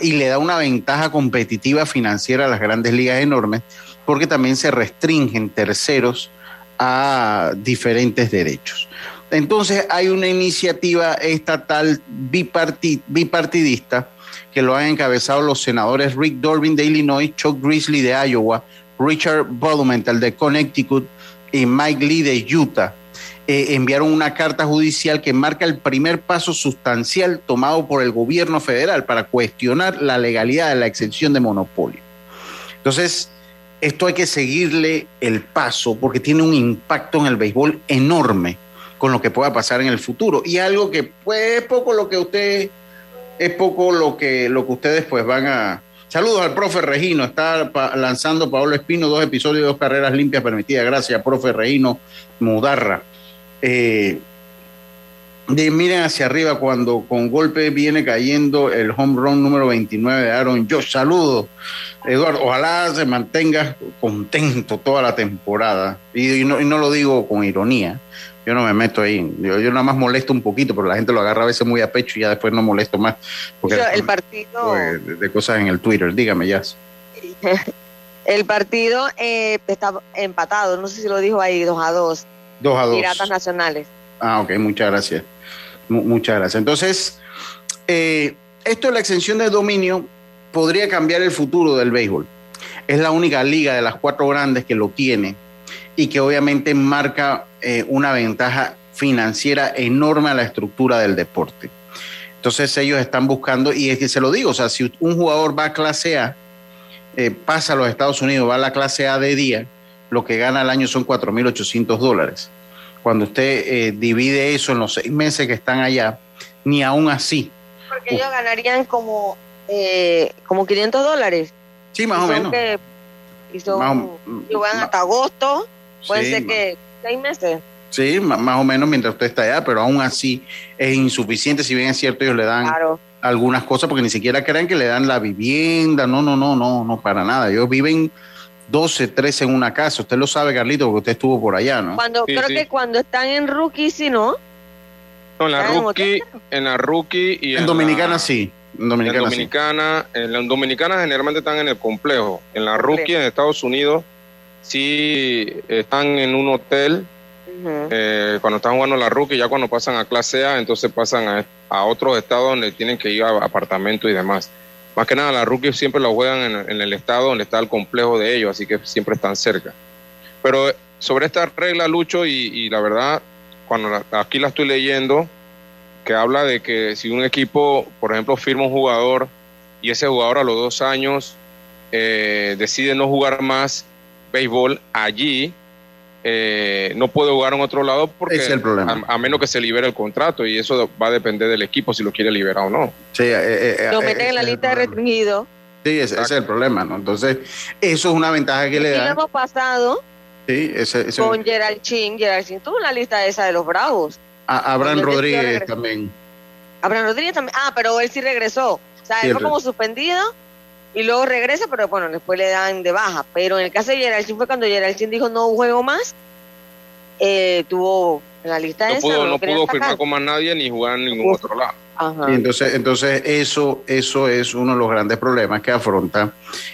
y le da una ventaja competitiva financiera a las grandes ligas enormes, porque también se restringen terceros a diferentes derechos. Entonces hay una iniciativa estatal bipartidista que lo han encabezado los senadores Rick Durbin de Illinois, Chuck Grizzly de Iowa, Richard Blumenthal de Connecticut y Mike Lee de Utah. Eh, enviaron una carta judicial que marca el primer paso sustancial tomado por el gobierno federal para cuestionar la legalidad de la exención de monopolio. Entonces, esto hay que seguirle el paso porque tiene un impacto en el béisbol enorme con lo que pueda pasar en el futuro. Y algo que pues, es poco lo que usted, es poco lo que, lo que ustedes pues van a... Saludos al profe Regino, está lanzando Paolo Espino dos episodios, dos carreras limpias permitidas. Gracias, profe Regino Mudarra. Eh, de, miren hacia arriba cuando con golpe viene cayendo el home run número 29 de Aaron Josh. Saludos, Eduardo. Ojalá se mantenga contento toda la temporada. Y, no, y, no, lo digo con ironía. Yo no me meto ahí. Yo, yo, nada más molesto un poquito, pero la gente lo agarra a veces muy a pecho y ya después no molesto más. Porque el partido. De, cosas en el Twitter. Dígame, ya. el partido eh, está empatado. No sé si lo dijo ahí, 2 a 2. 2 a 2. Piratas nacionales. Ah, ok, muchas gracias. muchas gracias. Entonces, eh, esto de la extensión de dominio podría cambiar el futuro del béisbol. Es la única liga de las cuatro grandes que lo tiene y que obviamente marca eh, una ventaja financiera enorme a la estructura del deporte. Entonces ellos están buscando, y es que se lo digo, o sea, si un jugador va a clase A, eh, pasa a los Estados Unidos, va a la clase A de día, lo que gana al año son 4.800 dólares. Cuando usted eh, divide eso en los seis meses que están allá, ni aún así. Porque ellos ganarían como, como 500 dólares. Sí, más o menos. y son, van hasta agosto, puede ser que seis meses. Sí, más o menos mientras usted está allá, pero aún así es insuficiente, si bien es cierto, ellos le dan algunas cosas, porque ni siquiera creen que le dan la vivienda, no, no, no, no, no, para nada. Ellos viven 12, 13 en una casa, usted lo sabe, Carlito, porque usted estuvo por allá, ¿no? Cuando, creo que cuando están en rookie, sí, ¿no? No, en la rookie, en la rookie y en, Dominicana sí. En Dominicana, en Dominicana, en la Dominicana generalmente están en el complejo. En la rookie en Estados Unidos sí están en un hotel eh, cuando están jugando la rookie, ya cuando pasan a clase A, entonces pasan a, a otros estados donde tienen que ir a apartamentos y demás. Más que nada, la rookie siempre lo juegan en, el estado donde está el complejo de ellos, así que siempre están cerca. Pero eh, sobre esta regla, Lucho, y, la verdad, cuando aquí la estoy leyendo, que habla de que si un equipo, por ejemplo, firma un jugador y ese jugador a los dos años eh, decide no jugar más, béisbol allí, eh, no puede jugar en otro lado porque es el problema. A, menos que se libere el contrato y eso va a depender del equipo si lo quiere liberar o no. Sí, eh, eh, lo meten en la lista de restringidos. Sí, ese, es el problema, ¿no? Entonces, eso es una ventaja que le da. Y lo hemos pasado sí, ese, con Gerald Chin. Gerald Chin tuvo una lista esa de los Bravos. A, Abraham Rodríguez también. Abraham Rodríguez también. Ah, pero él sí regresó. O sea, él fue como suspendido y luego regresa, pero bueno, después le dan de baja. Pero en el caso de Geraldine fue cuando Geraldine dijo no juego más, eh, tuvo la lista no esa, pudo, no, pudo firmar con más nadie ni jugar en ningún otro lado. entonces, entonces eso, eso es uno de los grandes problemas que afronta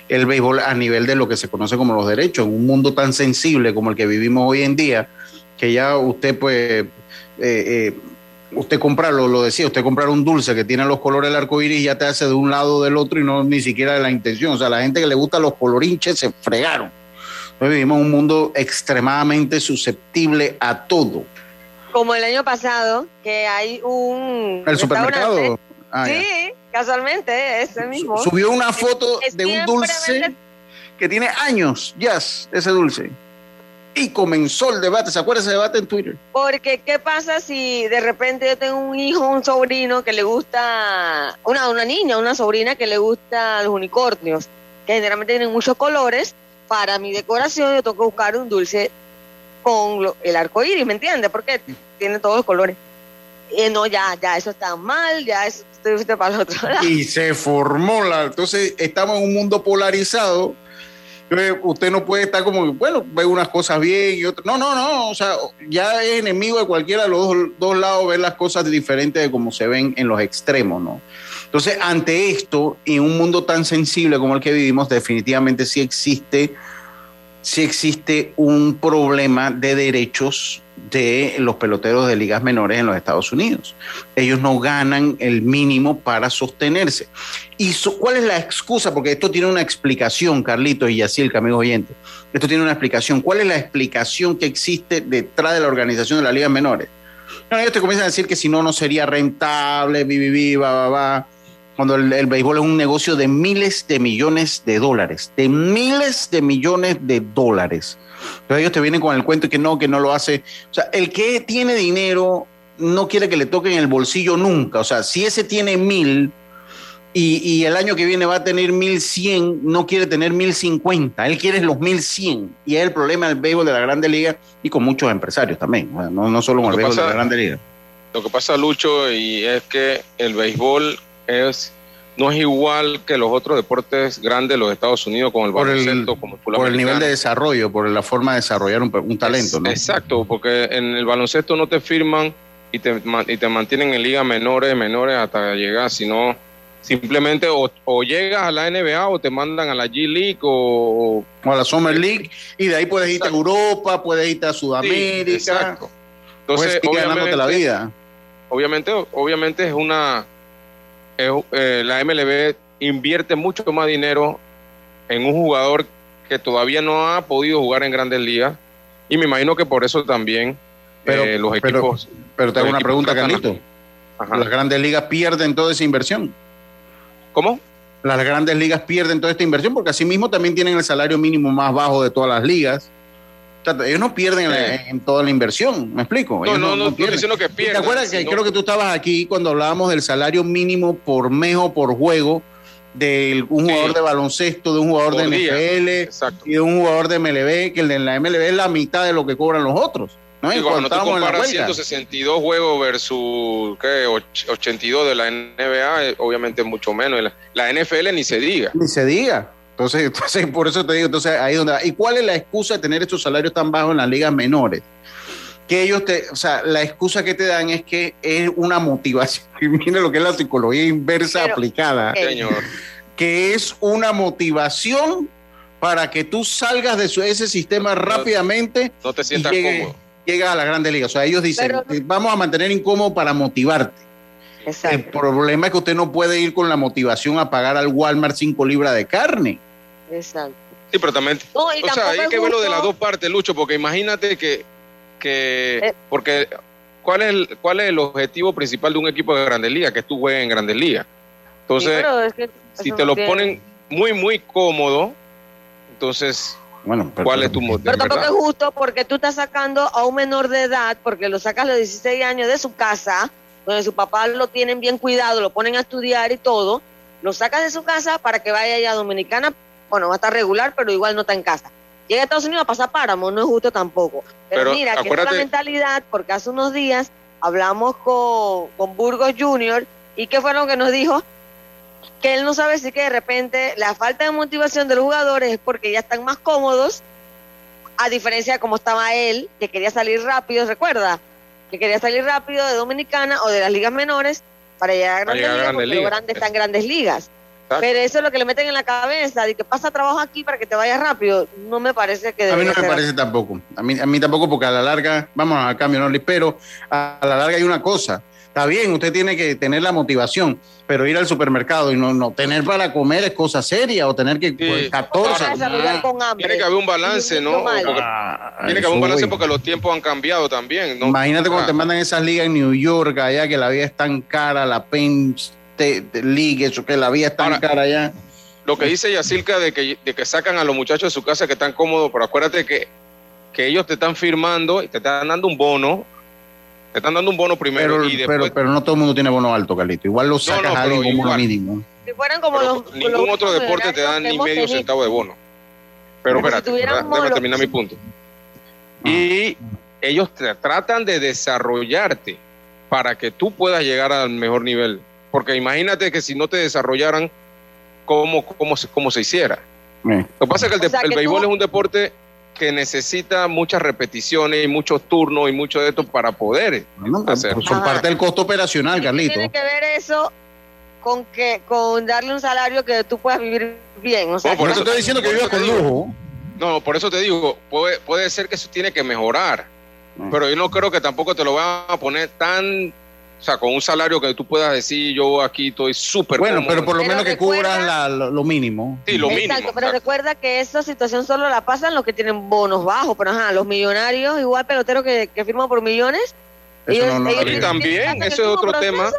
el béisbol a nivel de lo que se conoce como los derechos. En un mundo tan sensible como el que vivimos hoy en día, que ya usted pues eh, eh, usted comprar, lo, decía, usted comprar un dulce que tiene los colores del arco iris ya te hace de un lado o del otro y no ni siquiera de la intención. O sea, la gente que le gusta los colorinches se fregaron. Entonces vivimos un mundo extremadamente susceptible a todo. Como el año pasado, que hay un... El supermercado. Ah, sí, casualmente, es el mismo. Subió una foto de un dulce que tiene años, ya, ese dulce y comenzó el debate. ¿Se acuerda ese debate en Twitter? Porque, ¿qué pasa si de repente yo tengo un hijo, un sobrino que le gusta, una, una niña, una sobrina que le gusta los unicornios, que generalmente tienen muchos colores? Para mi decoración, yo tengo que buscar un dulce con el arco iris, ¿me entiendes? Porque tiene todos los colores. Y no, ya, ya, eso está mal, ya eso estoy para el otro lado. Y se formó la. Entonces, estamos en un mundo polarizado usted no puede estar como, bueno, ve unas cosas bien y otras. No, no, no. O sea, ya es enemigo de cualquiera de los dos, lados ver las cosas diferentes de como se ven en los extremos, ¿no? Entonces, ante esto, en un mundo tan sensible como el que vivimos, definitivamente sí existe, sí existe un problema de derechos de los peloteros de ligas menores en los Estados Unidos. Ellos no ganan el mínimo para sostenerse. ¿Y cuál es la excusa? Porque esto tiene una explicación, Carlito y Yacilca, amigos oyentes. Esto tiene una explicación. ¿Cuál es la explicación que existe detrás de la organización de las ligas menores? No, ellos te comienzan a decir que si no, no sería rentable, vi, va, va, va. Cuando el, el, béisbol es un negocio de miles de millones de dólares, de miles de millones de dólares. Entonces ellos te vienen con el cuento que no, que no lo hace. O sea, el que tiene dinero no quiere que le toquen el bolsillo nunca. O sea, si ese tiene mil y, y el año que viene va a tener mil cien, no quiere tener mil cincuenta. Él quiere los mil cien. Y es el problema del béisbol de la Grande Liga y con muchos empresarios también. No, no solo con el béisbol de la Grande Liga. Lo que pasa, Lucho, y es que el béisbol es no es igual que los otros deportes grandes de los Estados Unidos, como el baloncesto, como el Por el nivel de desarrollo, por la forma de desarrollar un, talento, ¿no? Exacto, porque en el baloncesto no te firman y te, y te mantienen en ligas menores, menores hasta llegar, sino simplemente o, llegas a la NBA o te mandan a la G League o, a la Summer League y de ahí puedes irte a Europa, puedes irte a Sudamérica. exacto. Entonces, obviamente, la vida. Obviamente, obviamente es una eh, la MLB invierte mucho más dinero en un jugador que todavía no ha podido jugar en grandes ligas y me imagino que por eso también eh, los equipos... Pero, te hago una pregunta, Carlito. Las grandes ligas pierden toda esa inversión. ¿Cómo? Las grandes ligas pierden toda esta inversión porque asimismo también tienen el salario mínimo más bajo de todas las ligas ellos no pierden en toda la inversión, ¿me explico? no, no, no, estoy diciendo que pierden. ¿Te acuerdas que creo que tú estabas aquí cuando hablábamos del salario mínimo por mes o por juego de un jugador de baloncesto, de un jugador de NFL y de un jugador de MLB, que el de la MLB es la mitad de lo que cobran los otros? ¿no? Y cuando tú comparas 162 juegos versus ¿qué? 82 de la NBA, eh, obviamente mucho menos. La NFL ni se diga. Ni se diga. Entonces, entonces, por eso te digo, entonces ahí donde ¿Y cuál es la excusa de tener estos salarios tan bajos en las ligas menores? Que ellos te, o sea, la excusa que te dan es que es una motivación. Y mire lo que es la psicología inversa aplicada. Señor. Que es una motivación para que tú salgas de ese sistema rápidamente. No te sientas cómodo. Llegas a la grande liga. O sea, ellos dicen, vamos a mantener incómodo para motivarte. Exacto. El problema es que usted no puede ir con la motivación a pagar al Walmart cinco libras de carne. Exacto. Sí, pero también, o sea, hay que verlo de las dos partes, Lucho, porque imagínate que, que eh. porque ¿cuál es, el, ¿cuál es el objetivo principal de un equipo de Grandes Ligas? Que tú juegues en Grandes Ligas. Entonces, si te lo ponen muy, muy cómodo, entonces, bueno, ¿cuál es tu motivo? Pero tampoco es justo porque tú estás sacando a un menor de edad, porque lo sacas a los 16 años de su casa, donde su papá lo tienen bien cuidado, lo ponen a estudiar y todo, lo sacas de su casa para que vaya allá a Dominicana bueno, va a estar regular, pero igual no está en casa. Llega a Estados Unidos a pasar páramo, no es justo tampoco. Pero, mira, que es la mentalidad, porque hace unos días hablamos con, con Burgos Jr. y ¿qué fue lo que nos dijo? Que él no sabe si que de repente la falta de motivación de los jugadores es porque ya están más cómodos, a diferencia de cómo estaba él, que quería salir rápido, recuerda, que quería salir rápido de Dominicana o de las ligas menores para llegar a grandes ligas, porque los grandes están grandes ligas. Pero eso es lo que le meten en la cabeza, de que pasa trabajo aquí para que te vayas rápido. No me parece que... A mí no me parece tampoco. A mí, a mí tampoco porque a la larga, vamos al cambio, no, pero a la larga hay una cosa. Está bien, usted tiene que tener la motivación, pero ir al supermercado y no, no tener para comer es cosa seria o tener que sí. 14. Pues, tiene que haber un balance, ¿no? Ah, tiene que haber un balance porque los tiempos han cambiado también. ¿no? Imagínate cuando te mandan esas ligas en New York, allá que la vida es tan cara, la Penn ligue, eso que la vida está cara ya. Lo que dice Yacilca de que, de que sacan a los muchachos de su casa que están cómodos, pero acuérdate que, que ellos te están firmando y te están dando un bono. Te están dando un bono primero pero, y después... pero, pero no todo el mundo tiene bono alto, Carlito. Igual lo sacas a alguien como mínimo. Si fueran como los, ningún otro deporte te dan ni medio centavo de bono. Pero espérate, déjame terminar mi punto. Ah. Y ellos te tratan de desarrollarte para que tú puedas llegar al mejor nivel. Porque imagínate que si no te desarrollaran, ¿cómo, cómo, cómo se hiciera? Lo que pasa es que el, béisbol es un deporte que necesita muchas repeticiones y muchos turnos y mucho de esto para poder hacer. Son parte del costo operacional, Carlito. Tiene que ver eso con que con darle un salario que tú puedas vivir bien. O sea, por eso estoy diciendo que viva con lujo. No, por eso te digo, puede, puede ser que eso tiene que mejorar, pero yo no creo que tampoco te lo van a poner tan o sea, con un salario que tú puedas decir, yo aquí estoy súper Bueno, pero por lo menos que cubras lo, mínimo. Sí, lo mínimo. Exacto, pero recuerda que esa situación solo la pasan los que tienen bonos bajos, pero ajá, los millonarios, igual peloteros que, que firman por millones. Eso no, y también, eso es otro tema.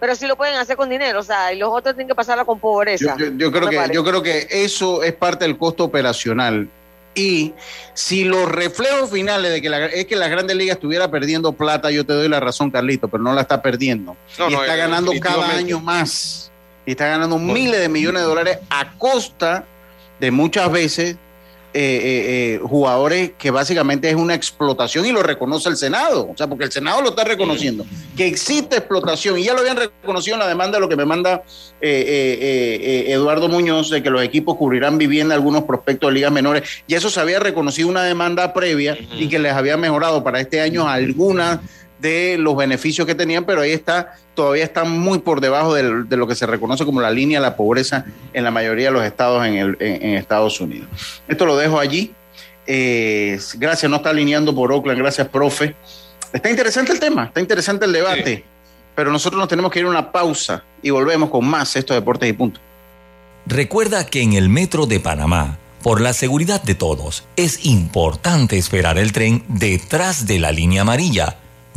Pero sí lo pueden hacer con dinero, o sea, y los otros tienen que pasarla con pobreza. Yo, creo, que, yo creo que eso es parte del costo operacional. Y si los reflejos finales de que la, es que las grandes ligas estuviera perdiendo plata, yo te doy la razón, Carlito, pero no la está perdiendo. y está ganando cada año más. Y está ganando miles de millones de dólares a costa de muchas veces eh, eh, eh, jugadores que básicamente es una explotación y lo reconoce el Senado, o sea, porque el Senado lo está reconociendo, que existe explotación y ya lo habían reconocido en la demanda de lo que me manda Eduardo Muñoz, de que los equipos cubrirán vivienda algunos prospectos de ligas menores, y eso se había reconocido una demanda previa y que les había mejorado para este año algunas de los beneficios que tenían, pero ahí está, todavía están muy por debajo de, lo que se reconoce como la línea de la pobreza en la mayoría de los estados en, Estados Unidos. Esto lo dejo allí. Eh, gracias, no está alineando por Oakland, gracias, profe. Está interesante el tema, está interesante el debate, pero nosotros nos tenemos que ir a una pausa y volvemos con más estos deportes y punto. Recuerda que en el metro de Panamá, por la seguridad de todos, es importante esperar el tren detrás de la línea amarilla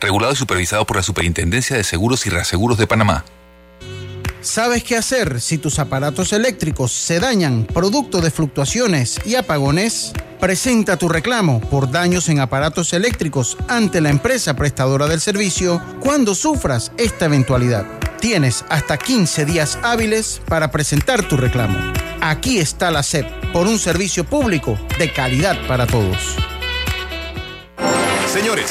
regulado y supervisado por la Superintendencia de Seguros y Reaseguros de Panamá. ¿Sabes qué hacer si tus aparatos eléctricos se dañan producto de fluctuaciones y apagones? Presenta tu reclamo por daños en aparatos eléctricos ante la empresa prestadora del servicio cuando sufras esta eventualidad. Tienes hasta 15 días hábiles para presentar tu reclamo. Aquí está la SEP por un servicio público de calidad para todos. Señores,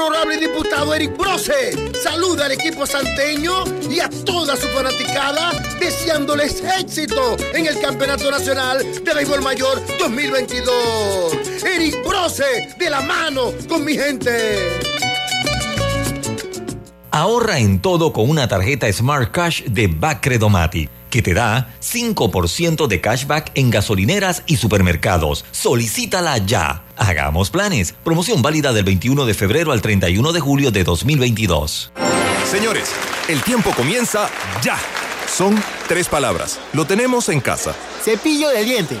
Honorable diputado Eric Brose saluda al equipo santeño y a toda su fanaticada deseándoles éxito en el Campeonato Nacional de Béisbol Mayor 2022. Eric Brose de la mano con mi gente. Ahorra en todo con una tarjeta Smart Cash de Bacredomatic que te da 5% de cashback en gasolineras y supermercados. Solicítala ya. Hagamos planes. Promoción válida del 21 de febrero al 31 de julio de 2022. Señores, el tiempo comienza ya. Son tres palabras. Lo tenemos en casa. Cepillo de diente.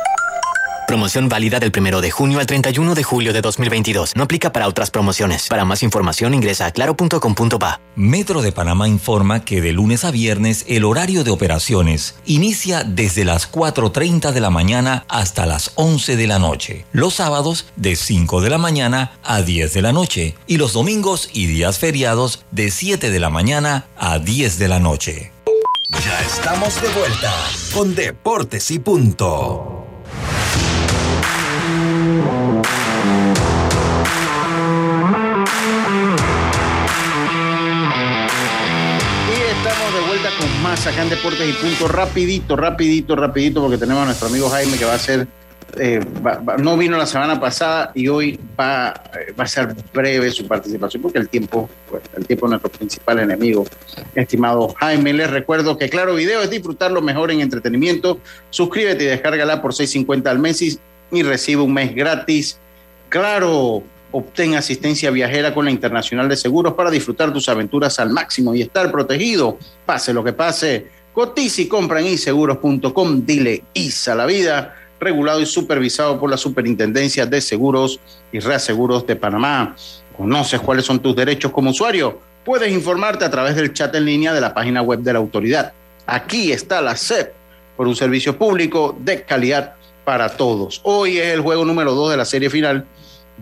Promoción válida del 1 de junio al 31 de julio de 2022. No aplica para otras promociones. Para más información ingresa a claro.com.pa. Metro de Panamá informa que de lunes a viernes el horario de operaciones inicia desde las 4.30 de la mañana hasta las 11 de la noche. Los sábados de 5 de la mañana a 10 de la noche. Y los domingos y días feriados de 7 de la mañana a 10 de la noche. Ya estamos de vuelta con Deportes y Punto. Más acá en Deportes y Punto. Rapidito, rapidito, rapidito, porque tenemos a nuestro amigo Jaime que va a ser, eh, no vino la semana pasada y hoy va, eh, va a ser breve su participación, porque el tiempo, pues, el tiempo es nuestro principal enemigo. Estimado Jaime, les recuerdo que Claro Video es disfrutar lo mejor en entretenimiento. Suscríbete y descárgala por 6.50 al mes y recibe un mes gratis. Claro Obtén asistencia viajera con la Internacional de Seguros para disfrutar tus aventuras al máximo y estar protegido. Pase lo que pase. Cotiza y compra en. Dile ISA la vida. Regulado y supervisado por la Superintendencia de Seguros y Reaseguros de Panamá. ¿Conoces cuáles son tus derechos como usuario? Puedes informarte a través del chat en línea de la página web de la autoridad. Aquí está la SEP por un servicio público de calidad para todos. Hoy es el juego número 2 de la serie final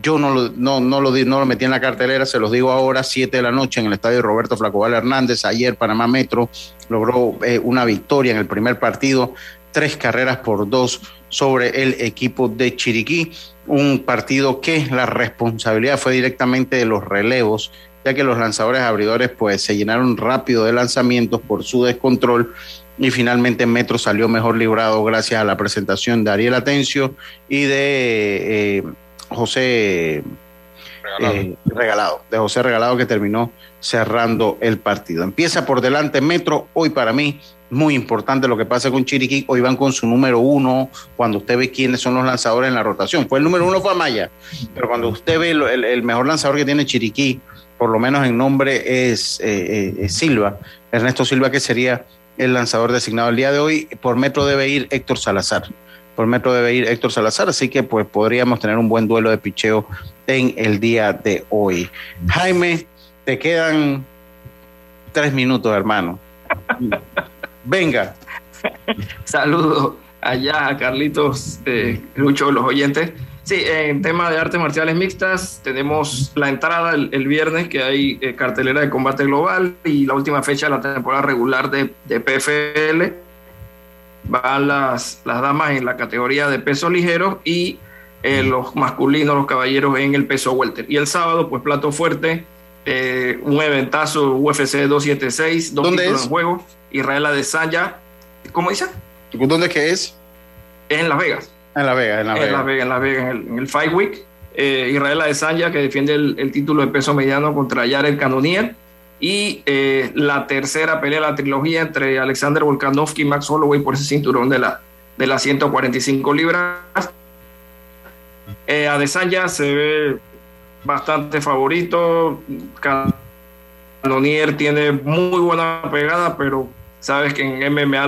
yo no lo, no, no, lo, no lo metí en la cartelera, se los digo ahora, 7 de la noche en el estadio Roberto Flacobal Hernández. Ayer Panamá Metro logró eh, una victoria en el primer partido, tres carreras por dos sobre el equipo de Chiriquí. Un partido que la responsabilidad fue directamente de los relevos, ya que los lanzadores abridores pues se llenaron rápido de lanzamientos por su descontrol y finalmente Metro salió mejor librado gracias a la presentación de Ariel Atencio y de eh, José eh, regalado. de José Regalado que terminó cerrando el partido. Empieza por delante Metro, hoy para mí muy importante lo que pasa con Chiriquí, hoy van con su número uno, cuando usted ve quiénes son los lanzadores en la rotación, fue el número uno fue Amaya, pero cuando usted ve el, mejor lanzador que tiene Chiriquí, por lo menos en nombre es eh, eh, Silva, Ernesto Silva que sería el lanzador designado el día de hoy, por Metro debe ir Héctor Salazar por metro debe ir Héctor Salazar, así que pues podríamos tener un buen duelo de picheo en el día de hoy. Jaime, te quedan tres minutos, hermano. Venga. Saludos allá a Carlitos, eh, Lucho, los oyentes. Sí, en tema de artes marciales mixtas, tenemos la entrada el, viernes, que hay eh, cartelera de combate global y la última fecha de la temporada regular de, de PFL van las, las damas en la categoría de peso ligero y eh, los masculinos, los caballeros en el peso welter. Y el sábado, pues plato fuerte, eh, un eventazo UFC 276, dos ¿Dónde títulos es? en juego, Israel Adesanya, ¿cómo dice? ¿Dónde es que es? En Las Vegas. En Las Vegas, en Las Vegas. En Las Vegas, en, Las Vegas, en, el, Fight Week. Eh, Israel Adesanya, que defiende el, el, título de peso mediano contra Jared Cannonier y eh, la tercera pelea, la trilogía entre Alexander Volkanovski y Max Holloway por ese cinturón de la de las 145 libras. Eh, Adesanya se ve bastante favorito. Canonier tiene muy buena pegada, pero sabes que en MMA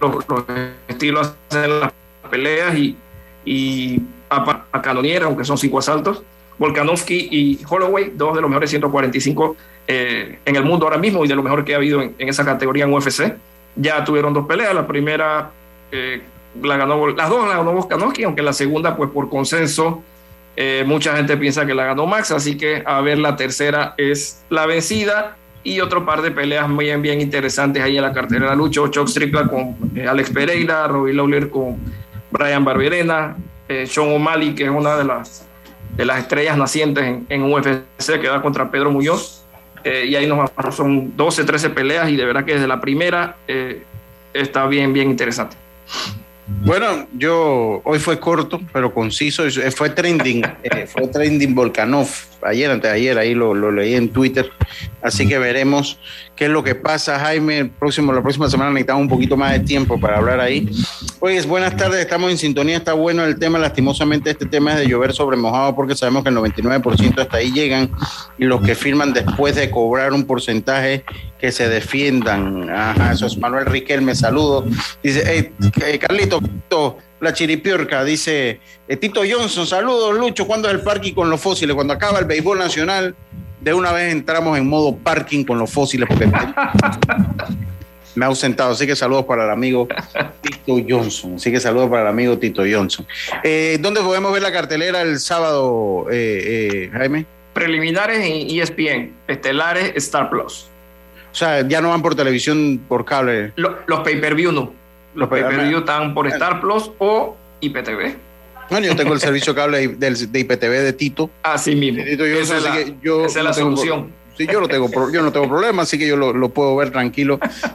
los, los estilos hacen las peleas y, y a, a Canonier, aunque son cinco asaltos, Volkanovski y Holloway, dos de los mejores 145 eh, en el mundo ahora mismo y de lo mejor que ha habido en, esa categoría en UFC. Ya tuvieron dos peleas, la primera eh, la ganó, las dos la ganó Volkanovski, aunque la segunda, pues por consenso, eh, mucha gente piensa que la ganó Max, así que a ver, la tercera es la vencida y otro par de peleas muy bien, interesantes ahí en la cartera de la lucha. Chuck Strickland con Alex Pereira, Robbie Lawler con Brian Barberena, Sean O'Malley, que es una de las, de las estrellas nacientes en, en UFC, que va contra Pedro Muñoz. Eh, y ahí nos vamos, son 12, 13 peleas y de verdad que desde la primera eh, está bien, bien interesante. Bueno, yo hoy fue corto, pero conciso. Fue trending, eh, fue trending Volkanov ayer, antes de ayer, ahí lo, lo, leí en Twitter. Así que veremos qué es lo que pasa, Jaime. El próximo, la próxima semana necesitamos un poquito más de tiempo para hablar ahí. Oye, buenas tardes, estamos en sintonía, está bueno el tema. Lastimosamente, este tema es de llover sobre mojado porque sabemos que el 99% hasta ahí llegan y los que firman después de cobrar un porcentaje que se defiendan. Ajá, eso es Manuel Riquelme, saludo. Dice, hey, hey Carlito, la chiripiorca, dice eh, Tito Johnson, saludos Lucho, ¿cuándo es el parking con los fósiles? Cuando acaba el béisbol nacional, de una vez entramos en modo parking con los fósiles porque me ha ausentado, así que saludos para el amigo Tito Johnson, así que saludos para el amigo Tito Johnson. Eh, ¿Dónde podemos ver la cartelera el sábado, eh, Jaime? Preliminares en ESPN, estelares Star Plus. O sea, ya no van por televisión, por cable. los pay-per-view no. Los pay-per-view están por Star Plus o IPTV. Bueno, yo tengo el servicio cable de IPTV de Tito. Así mismo. Tito, yo esa, es la, yo esa es la solución. Sí, yo no tengo, yo no tengo problema, así que yo lo, puedo ver tranquilo